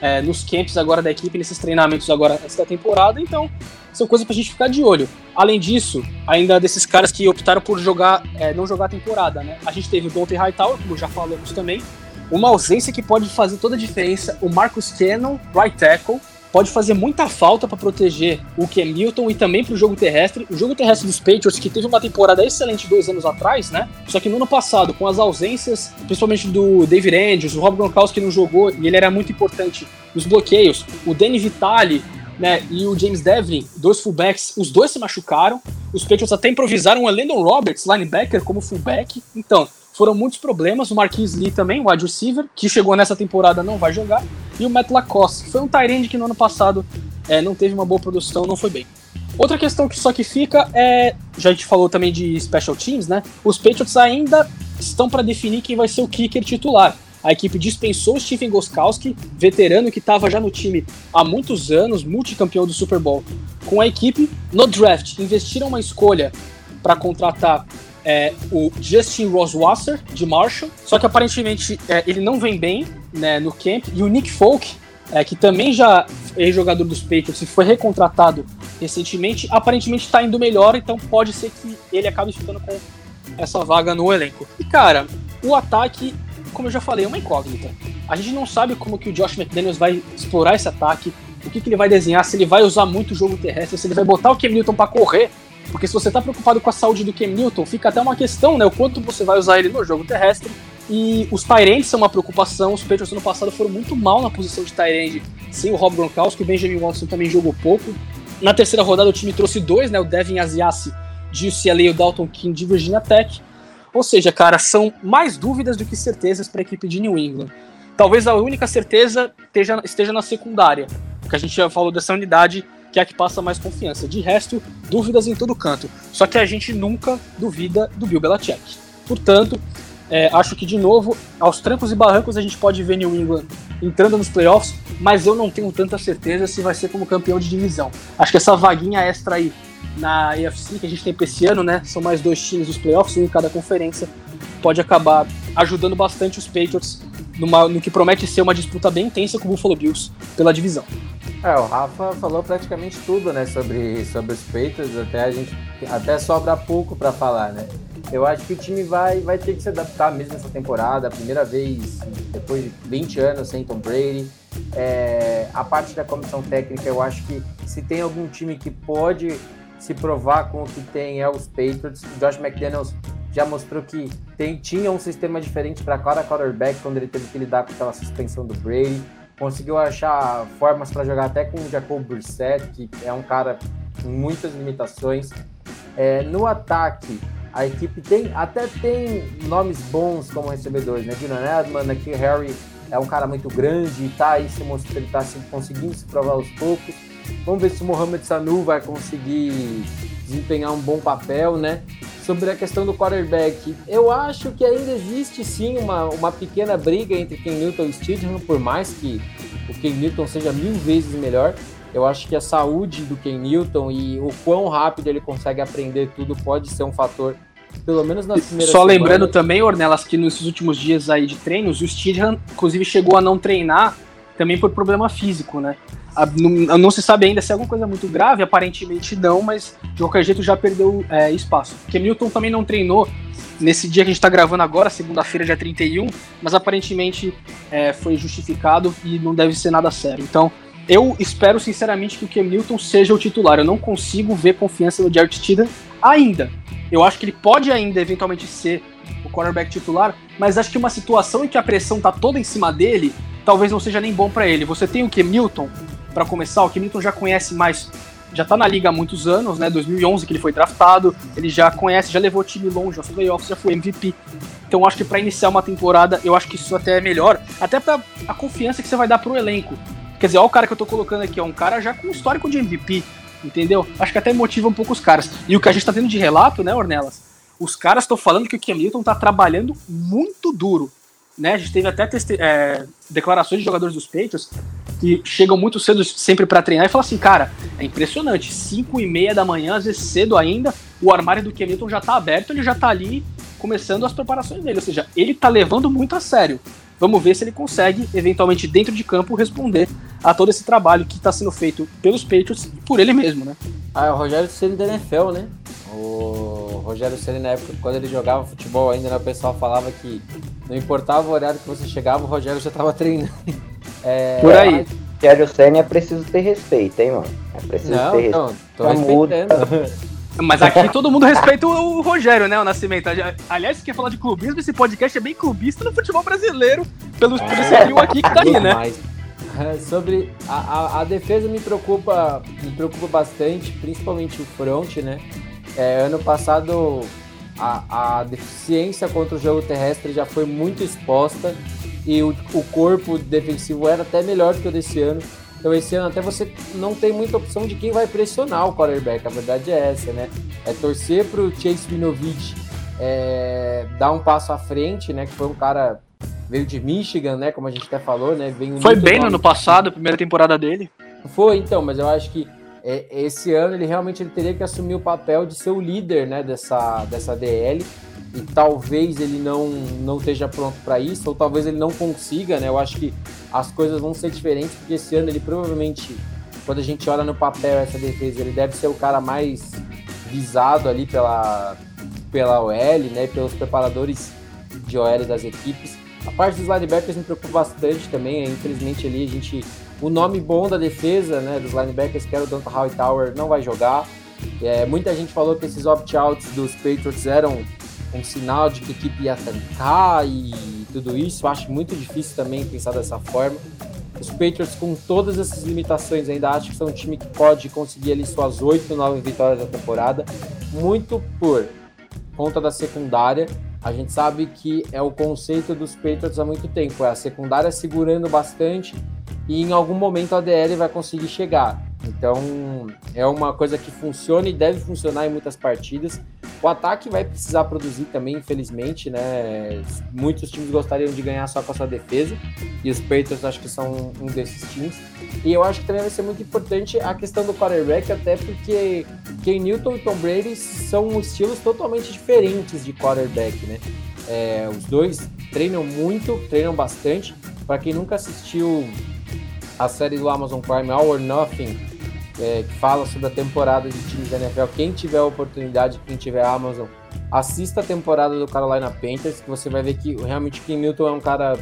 é, nos camps agora da equipe, nesses treinamentos agora essa temporada. Então, são coisas para a gente ficar de olho. Além disso, ainda desses caras que optaram por jogar, é, não jogar a temporada, né? A gente teve o Dante Hightower, como já falamos também, uma ausência que pode fazer toda a diferença. O Marcus Cannon, right tackle, pode fazer muita falta para proteger o Cam Newton e também para o jogo terrestre. O jogo terrestre dos Patriots, que teve uma temporada excelente dois anos atrás, né? Só que no ano passado, com as ausências, principalmente do David Andrews, o Rob Gronkowski não jogou e ele era muito importante nos bloqueios. O Danny Vitale né, e o James Devlin, dois fullbacks, os dois se machucaram. Os Patriots até improvisaram o Landon Roberts, linebacker, como fullback. Então, foram muitos problemas. O Marquis Lee também, o wide receiver, que chegou nessa temporada, não vai jogar. E o Matt Lacoste, que foi um Tyrande que no ano passado é, não teve uma boa produção, não foi bem. Outra questão que só que fica é, já a gente falou também de special teams, né? Os Patriots ainda estão para definir quem vai ser o kicker titular. A equipe dispensou o Stephen Goskowski, veterano que estava já no time há muitos anos, multicampeão do Super Bowl. Com a equipe, no draft, investiram uma escolha para contratar é, o Justin Roswasser, de Marshall, só que aparentemente é, ele não vem bem né, no camp, e o Nick Folk, é, que também já é jogador dos Patriots e foi recontratado recentemente, aparentemente está indo melhor, então pode ser que ele acabe ficando com essa vaga no elenco. E cara, o ataque, como eu já falei, é uma incógnita. A gente não sabe como que o Josh McDaniels vai explorar esse ataque, o que, que ele vai desenhar, se ele vai usar muito o jogo terrestre, se ele vai botar o Cam Newton para correr porque se você está preocupado com a saúde do Cam Newton, fica até uma questão, né? O quanto você vai usar ele no jogo terrestre. E os Tyrants são uma preocupação. Os Patriots no passado foram muito mal na posição de Tyrande sem o Rob Gronkowski. O Benjamin Watson também jogou pouco. Na terceira rodada o time trouxe dois, né? O Devin Asiasi de UCLA e o Dalton King de Virginia Tech. Ou seja, cara, são mais dúvidas do que certezas para a equipe de New England. Talvez a única certeza esteja, esteja na secundária, porque a gente já falou dessa unidade que é a que passa mais confiança. De resto, dúvidas em todo canto. Só que a gente nunca duvida do Bill Belichick. Portanto, é, acho que, de novo, aos trancos e barrancos a gente pode ver New England entrando nos playoffs, mas eu não tenho tanta certeza se vai ser como campeão de divisão. Acho que essa vaguinha extra aí na AFC que a gente tem esse ano, né? São mais dois times dos playoffs, um em cada conferência, pode acabar ajudando bastante os Patriots numa, no que promete ser uma disputa bem intensa com o Buffalo Bills pela divisão. É, o Rafa falou praticamente tudo, né, sobre, sobre os Patriots, até a gente até sobra pouco para falar, né? Eu acho que o time vai, vai ter que se adaptar mesmo nessa temporada, a primeira vez depois de 20 anos sem Tom Brady. É, a parte da comissão técnica, eu acho que se tem algum time que pode se provar com o que tem é os Patriots. Josh McDaniels já mostrou que tem, tinha um sistema diferente para cada quarterback quando ele teve que lidar com aquela suspensão do Brady conseguiu achar formas para jogar até com o Jacob Brissett, que é um cara com muitas limitações. É, no ataque, a equipe tem até tem nomes bons como recebedores, né? Dylan Edman, aqui Harry é um cara muito grande e tá aí se mostrando, ele tá se, conseguindo se provar aos poucos. Vamos ver se o Mohamed Sanu vai conseguir desempenhar um bom papel, né? Sobre a questão do quarterback, eu acho que ainda existe sim uma, uma pequena briga entre Ken Newton e Stidham, por mais que o Ken Newton seja mil vezes melhor. Eu acho que a saúde do Ken Newton e o quão rápido ele consegue aprender tudo pode ser um fator, pelo menos nas primeiras Só semanas. lembrando também, Ornelas, que nesses últimos dias aí de treinos, o Stidham, inclusive, chegou a não treinar também por problema físico, né? não, não, se sabe ainda se é alguma coisa muito grave, aparentemente não, mas de qualquer jeito já perdeu é, espaço. Porque Milton também não treinou nesse dia que a gente está gravando agora, segunda-feira, dia 31, mas aparentemente é, foi justificado e não deve ser nada sério. Então, eu espero sinceramente que o Cam Newton seja o titular. Eu não consigo ver confiança no Jared Stidham ainda. Eu acho que ele pode ainda eventualmente ser o quarterback titular, mas acho que uma situação em que a pressão tá toda em cima dele, talvez não seja nem bom para ele. Você tem o Newton, para começar, o Kimilton já conhece mais, já tá na liga há muitos anos, né? 2011 que ele foi draftado, ele já conhece, já levou o time longe, já foi playoffs, já foi MVP. Então acho que para iniciar uma temporada, eu acho que isso até é melhor, até para a confiança que você vai dar pro elenco. Quer dizer, olha o cara que eu tô colocando aqui, é um cara já com histórico de MVP, entendeu? Acho que até motiva um pouco os caras. E o que a gente tá tendo de relato, né, Ornelas? Os caras estão falando que o Cam tá trabalhando muito duro né? A gente teve até é, declarações de jogadores dos Patriots que chegam muito cedo sempre para treinar e falam assim, cara, é impressionante, 5 e meia da manhã, às vezes cedo ainda, o armário do Kenilton já tá aberto, ele já tá ali começando as preparações dele, ou seja, ele tá levando muito a sério. Vamos ver se ele consegue, eventualmente, dentro de campo, responder a todo esse trabalho que está sendo feito pelos Patriots e por ele mesmo, né? Ah, é o Rogério Ceni da NFL, né? O Rogério Ceni na época, quando ele jogava futebol ainda, né, o pessoal falava que não importava o horário que você chegava, o Rogério já estava treinando. É, por aí. Rogério Ceni é preciso ter respeito, hein, mano? É preciso não, ter respeito. Não, tô respeitando. Mas aqui todo mundo respeita o Rogério, né? O Nascimento. Aliás, se quer falar de clubismo, esse podcast é bem clubista no futebol brasileiro, pelo, esse rio aqui que tá aí, né? É, sobre a, a, a, defesa me preocupa, me preocupa bastante, principalmente o front, né? É, ano passado a, a deficiência contra o jogo terrestre já foi muito exposta e o, o corpo defensivo era até melhor do que o desse ano. Então esse ano até você não tem muita opção de quem vai pressionar o quarterback. A verdade é essa, né? É torcer para o Chase Winovich é, dar um passo à frente, né? Que foi um cara veio de Michigan, né? Como a gente até falou, né? Veio foi bem no ano passado, primeira temporada dele. Foi, então, mas eu acho que esse ano ele realmente ele teria que assumir o papel de ser o líder, né? Dessa, dessa DL e talvez ele não, não esteja pronto para isso, ou talvez ele não consiga, né? Eu acho que as coisas vão ser diferentes, porque esse ano ele provavelmente, quando a gente olha no papel essa defesa, ele deve ser o cara mais visado ali pela, pela OL, né? Pelos preparadores de OL das equipes. A parte dos linebackers me preocupa bastante também, né? infelizmente ali a gente. O nome bom da defesa, né, dos linebackers, que era o Donta Hightower, não vai jogar. É, muita gente falou que esses opt-outs dos Patriots eram um sinal de que a equipe ia tancar e tudo isso. Acho muito difícil também pensar dessa forma. Os Patriots, com todas essas limitações, ainda acho que são um time que pode conseguir ali suas 8, 9 vitórias da temporada, muito por conta da secundária. A gente sabe que é o conceito dos Patriots há muito tempo, é a secundária segurando bastante e em algum momento a DL vai conseguir chegar. Então é uma coisa que funciona e deve funcionar em muitas partidas. O ataque vai precisar produzir também, infelizmente, né? Muitos times gostariam de ganhar só com a sua defesa, e os Patriots acho que são um desses times. E eu acho que também vai ser muito importante a questão do quarterback, até porque Ken Newton e Tom Brady são estilos totalmente diferentes de quarterback, né? É, os dois treinam muito, treinam bastante. Para quem nunca assistiu a série do Amazon Prime All or Nothing, é, que fala sobre a temporada de times da NFL. Quem tiver a oportunidade, quem tiver a Amazon, assista a temporada do Carolina Panthers, que você vai ver que realmente Kim Newton é um cara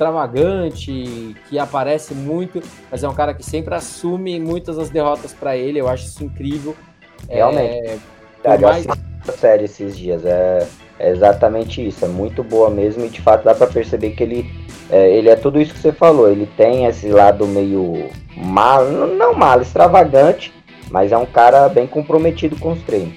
extravagante, que aparece muito, mas é um cara que sempre assume muitas das derrotas para ele. Eu acho isso incrível. Realmente. É, mais... a série esses dias. É, é, exatamente isso. É muito boa mesmo e de fato dá para perceber que ele é, ele é tudo isso que você falou. Ele tem esse lado meio mal, não mal, extravagante, mas é um cara bem comprometido com os treinos.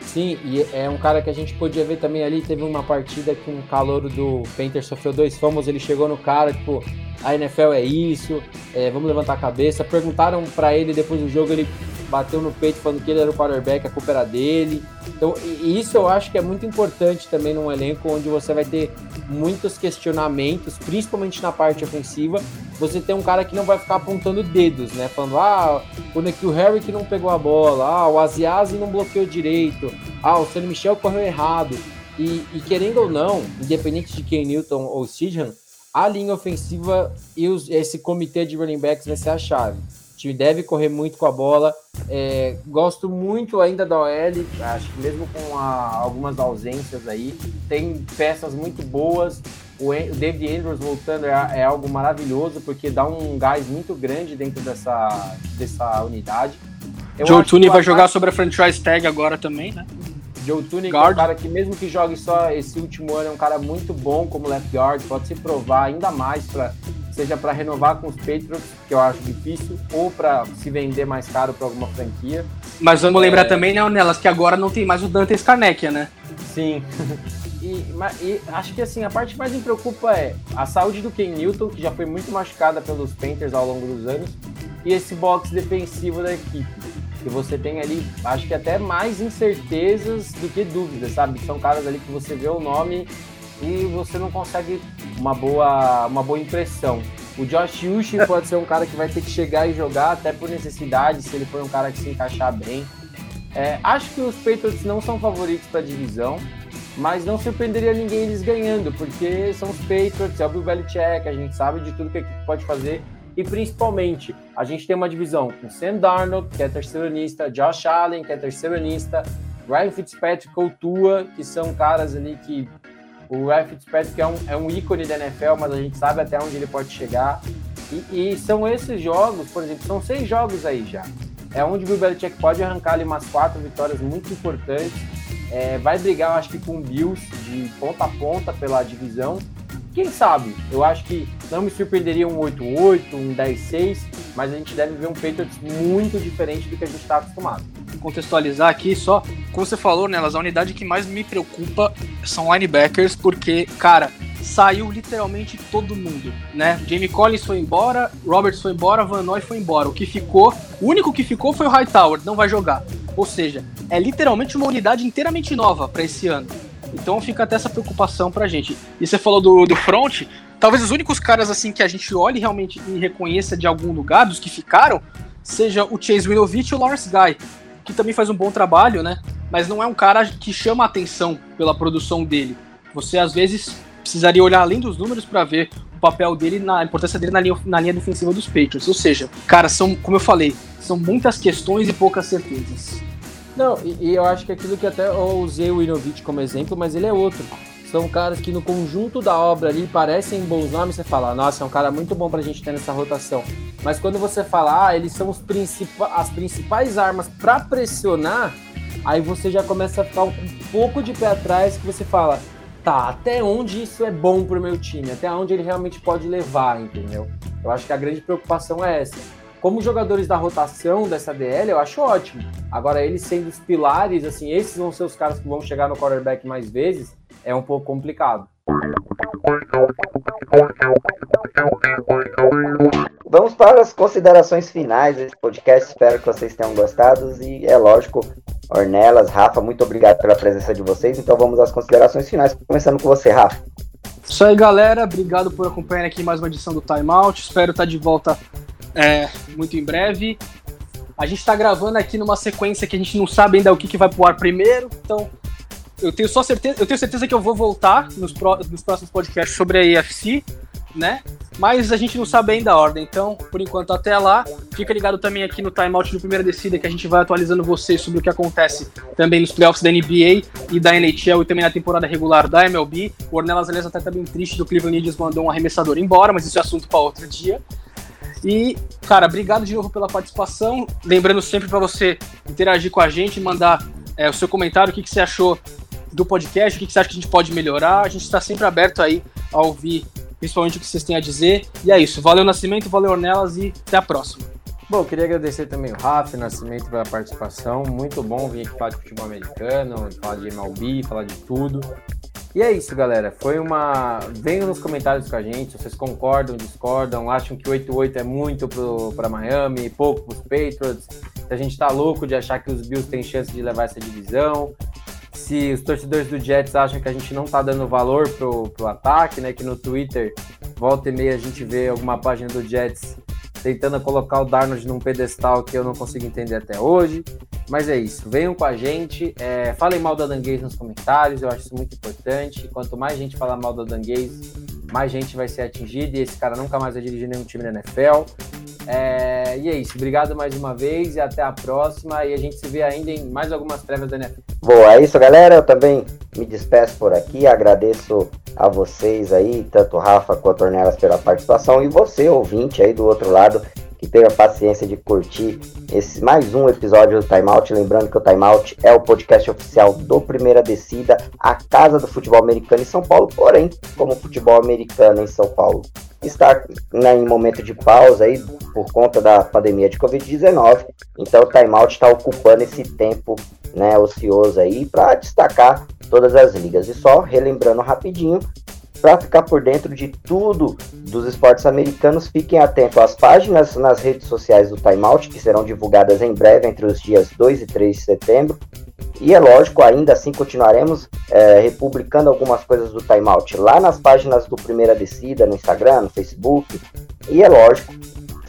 Sim, e é um cara que a gente podia ver também ali. Teve uma partida que um calor do Painter sofreu dois fomos, ele chegou no cara, tipo, a NFL é isso, é, vamos levantar a cabeça. Perguntaram para ele depois do jogo, ele bateu no peito falando que ele era o quarterback, a culpa era dele. Então, isso eu acho que é muito importante também num elenco onde você vai ter muitos questionamentos, principalmente na parte ofensiva. Você tem um cara que não vai ficar apontando dedos, né? Falando, ah, o Nikhil Harry que não pegou a bola, ah, o Asiasi não bloqueou direito, ah, o Sonny Michel correu errado. E, e, querendo ou não, independente de quem Newton ou Sidhan, a linha ofensiva e os, esse comitê de running backs vai ser a chave time deve correr muito com a bola. É, gosto muito ainda da OL, acho que mesmo com a, algumas ausências aí, tem peças muito boas. O, o David Andrews voltando é, é, algo maravilhoso, porque dá um gás muito grande dentro dessa, dessa unidade. Eu Joe Tooney vai jogar sobre a franchise tag agora também, né? Joe Tooney é um cara que mesmo que jogue só esse último ano, é um cara muito bom como left guard, pode se provar ainda mais para seja para renovar com os Patriots, que eu acho difícil, ou para se vender mais caro para alguma franquia. Mas vamos é... lembrar também, né, Nelas, que agora não tem mais o Dante Scarnecchia, né? Sim. E, e, acho que assim, a parte que mais me preocupa é a saúde do Ken Newton, que já foi muito machucada pelos Panthers ao longo dos anos, e esse box defensivo da equipe. Que você tem ali, acho que até mais incertezas do que dúvidas, sabe? São caras ali que você vê o nome e você não consegue uma boa, uma boa impressão. O Josh Uchi pode ser um cara que vai ter que chegar e jogar até por necessidade, se ele for um cara que se encaixar bem. É, acho que os Patriots não são favoritos para a divisão, mas não surpreenderia ninguém eles ganhando, porque são os Patriots, é o Bill Belichick, a gente sabe de tudo que a equipe pode fazer. E principalmente, a gente tem uma divisão com Sam Darnold, que é terceironista, Josh Allen, que é terceironista, Ryan Fitzpatrick ou Tua, que são caras ali que o Ryan Fitzpatrick é um, é um ícone da NFL, mas a gente sabe até onde ele pode chegar. E, e são esses jogos, por exemplo, são seis jogos aí já. É onde o Bill Belichick pode arrancar ali umas quatro vitórias muito importantes. É, vai brigar, eu acho que com o Bills de ponta a ponta pela divisão. Quem sabe? Eu acho que não me surpreenderia um 8-8, um 10-6, mas a gente deve ver um Patriots muito diferente do que a gente está acostumado contextualizar aqui só, como você falou, nelas, né, a unidade que mais me preocupa são linebackers, porque, cara, saiu literalmente todo mundo, né? Jamie Collins foi embora, Roberts foi embora, Van Noy foi embora. O que ficou, o único que ficou foi o Hightower, não vai jogar. Ou seja, é literalmente uma unidade inteiramente nova para esse ano. Então fica até essa preocupação pra gente. E você falou do, do front, talvez os únicos caras assim que a gente olhe realmente e reconheça de algum lugar, dos que ficaram, seja o Chase Winovich e o Lawrence Guy que também faz um bom trabalho, né? Mas não é um cara que chama a atenção pela produção dele. Você às vezes precisaria olhar além dos números para ver o papel dele, na a importância dele na linha, na linha defensiva dos Patriots. Ou seja, cara, são, como eu falei, são muitas questões e poucas certezas. Não, e, e eu acho que aquilo que até eu usei o Inovich como exemplo, mas ele é outro. São caras que no conjunto da obra ali parecem bons nomes, você fala, nossa, é um cara muito bom pra gente ter nessa rotação. Mas quando você fala, ah, eles são os principais, as principais armas para pressionar, aí você já começa a ficar um pouco de pé atrás que você fala, tá, até onde isso é bom pro meu time, até onde ele realmente pode levar, entendeu? Eu acho que a grande preocupação é essa. Como jogadores da rotação dessa DL, eu acho ótimo. Agora, eles sendo os pilares, assim, esses vão ser os caras que vão chegar no quarterback mais vezes, é um pouco complicado. Vamos para as considerações finais desse podcast. Espero que vocês tenham gostado. E é lógico, Ornelas, Rafa, muito obrigado pela presença de vocês. Então vamos às considerações finais, começando com você, Rafa. Isso aí, galera. Obrigado por acompanhar aqui mais uma edição do Time Out. Espero estar de volta é, muito em breve. A gente está gravando aqui numa sequência que a gente não sabe ainda o que, que vai pro ar primeiro, então eu tenho só certeza, eu tenho certeza que eu vou voltar nos, pro, nos próximos podcasts sobre a EFC, né? Mas a gente não sabe ainda a ordem, então, por enquanto, até lá. Fica ligado também aqui no timeout do Primeira Descida, que a gente vai atualizando vocês sobre o que acontece também nos playoffs da NBA e da NHL e também na temporada regular da MLB. O Ornelas, aliás, até tá bem triste do Cleveland Indians mandou um arremessador embora, mas isso é assunto para outro dia. E, cara, obrigado de novo pela participação. Lembrando sempre para você interagir com a gente, mandar é, o seu comentário, o que, que você achou do podcast, o que, que você acha que a gente pode melhorar. A gente está sempre aberto aí a ouvir, principalmente o que vocês têm a dizer. E é isso. Valeu, Nascimento, valeu, Ornelas e até a próxima. Bom, queria agradecer também o Rafa, Nascimento pela participação. Muito bom vir aqui falar de futebol americano, falar de MLB, falar de tudo. E é isso, galera. Foi uma. Venham nos comentários com a gente. Vocês concordam, discordam, acham que 8-8 é muito para Miami, pouco para os Patriots. Se a gente tá louco de achar que os Bills têm chance de levar essa divisão. Se os torcedores do Jets acham que a gente não tá dando valor pro, pro ataque, né? Que no Twitter, volta e meia, a gente vê alguma página do Jets tentando colocar o Darnold num pedestal que eu não consigo entender até hoje. Mas é isso, venham com a gente, é, falem mal da Danguês nos comentários, eu acho isso muito importante. Quanto mais gente falar mal da Danguês, mais gente vai ser atingida e esse cara nunca mais vai dirigir nenhum time na NFL. É, e é isso, obrigado mais uma vez e até a próxima. E a gente se vê ainda em mais algumas prévias da NFL. Boa, é isso, galera. Eu também me despeço por aqui. Agradeço a vocês aí, tanto Rafa quanto Ornelas, pela participação. E você, ouvinte aí do outro lado, que tenha paciência de curtir esse mais um episódio do Time Out. Lembrando que o Time Out é o podcast oficial do Primeira Descida, a casa do futebol americano em São Paulo, porém, como futebol americano em São Paulo está né, em momento de pausa aí por conta da pandemia de Covid-19, então o Time Out está ocupando esse tempo né, ocioso aí para destacar todas as ligas. E só relembrando rapidinho, para ficar por dentro de tudo dos esportes americanos, fiquem atentos às páginas nas redes sociais do Timeout, que serão divulgadas em breve entre os dias 2 e 3 de setembro. E é lógico, ainda assim continuaremos é, republicando algumas coisas do Timeout lá nas páginas do Primeira Descida, no Instagram, no Facebook. E é lógico,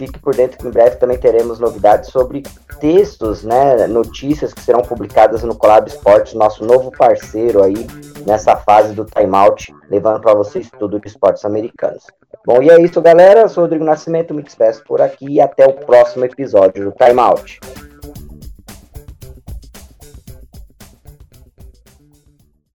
fique por dentro que em breve também teremos novidades sobre textos, né, notícias que serão publicadas no Collab Esportes, nosso novo parceiro aí nessa fase do timeout, levando para vocês tudo de esportes americanos. Bom, e é isso, galera. Eu sou o Rodrigo Nascimento, me despeço por aqui e até o próximo episódio do Timeout.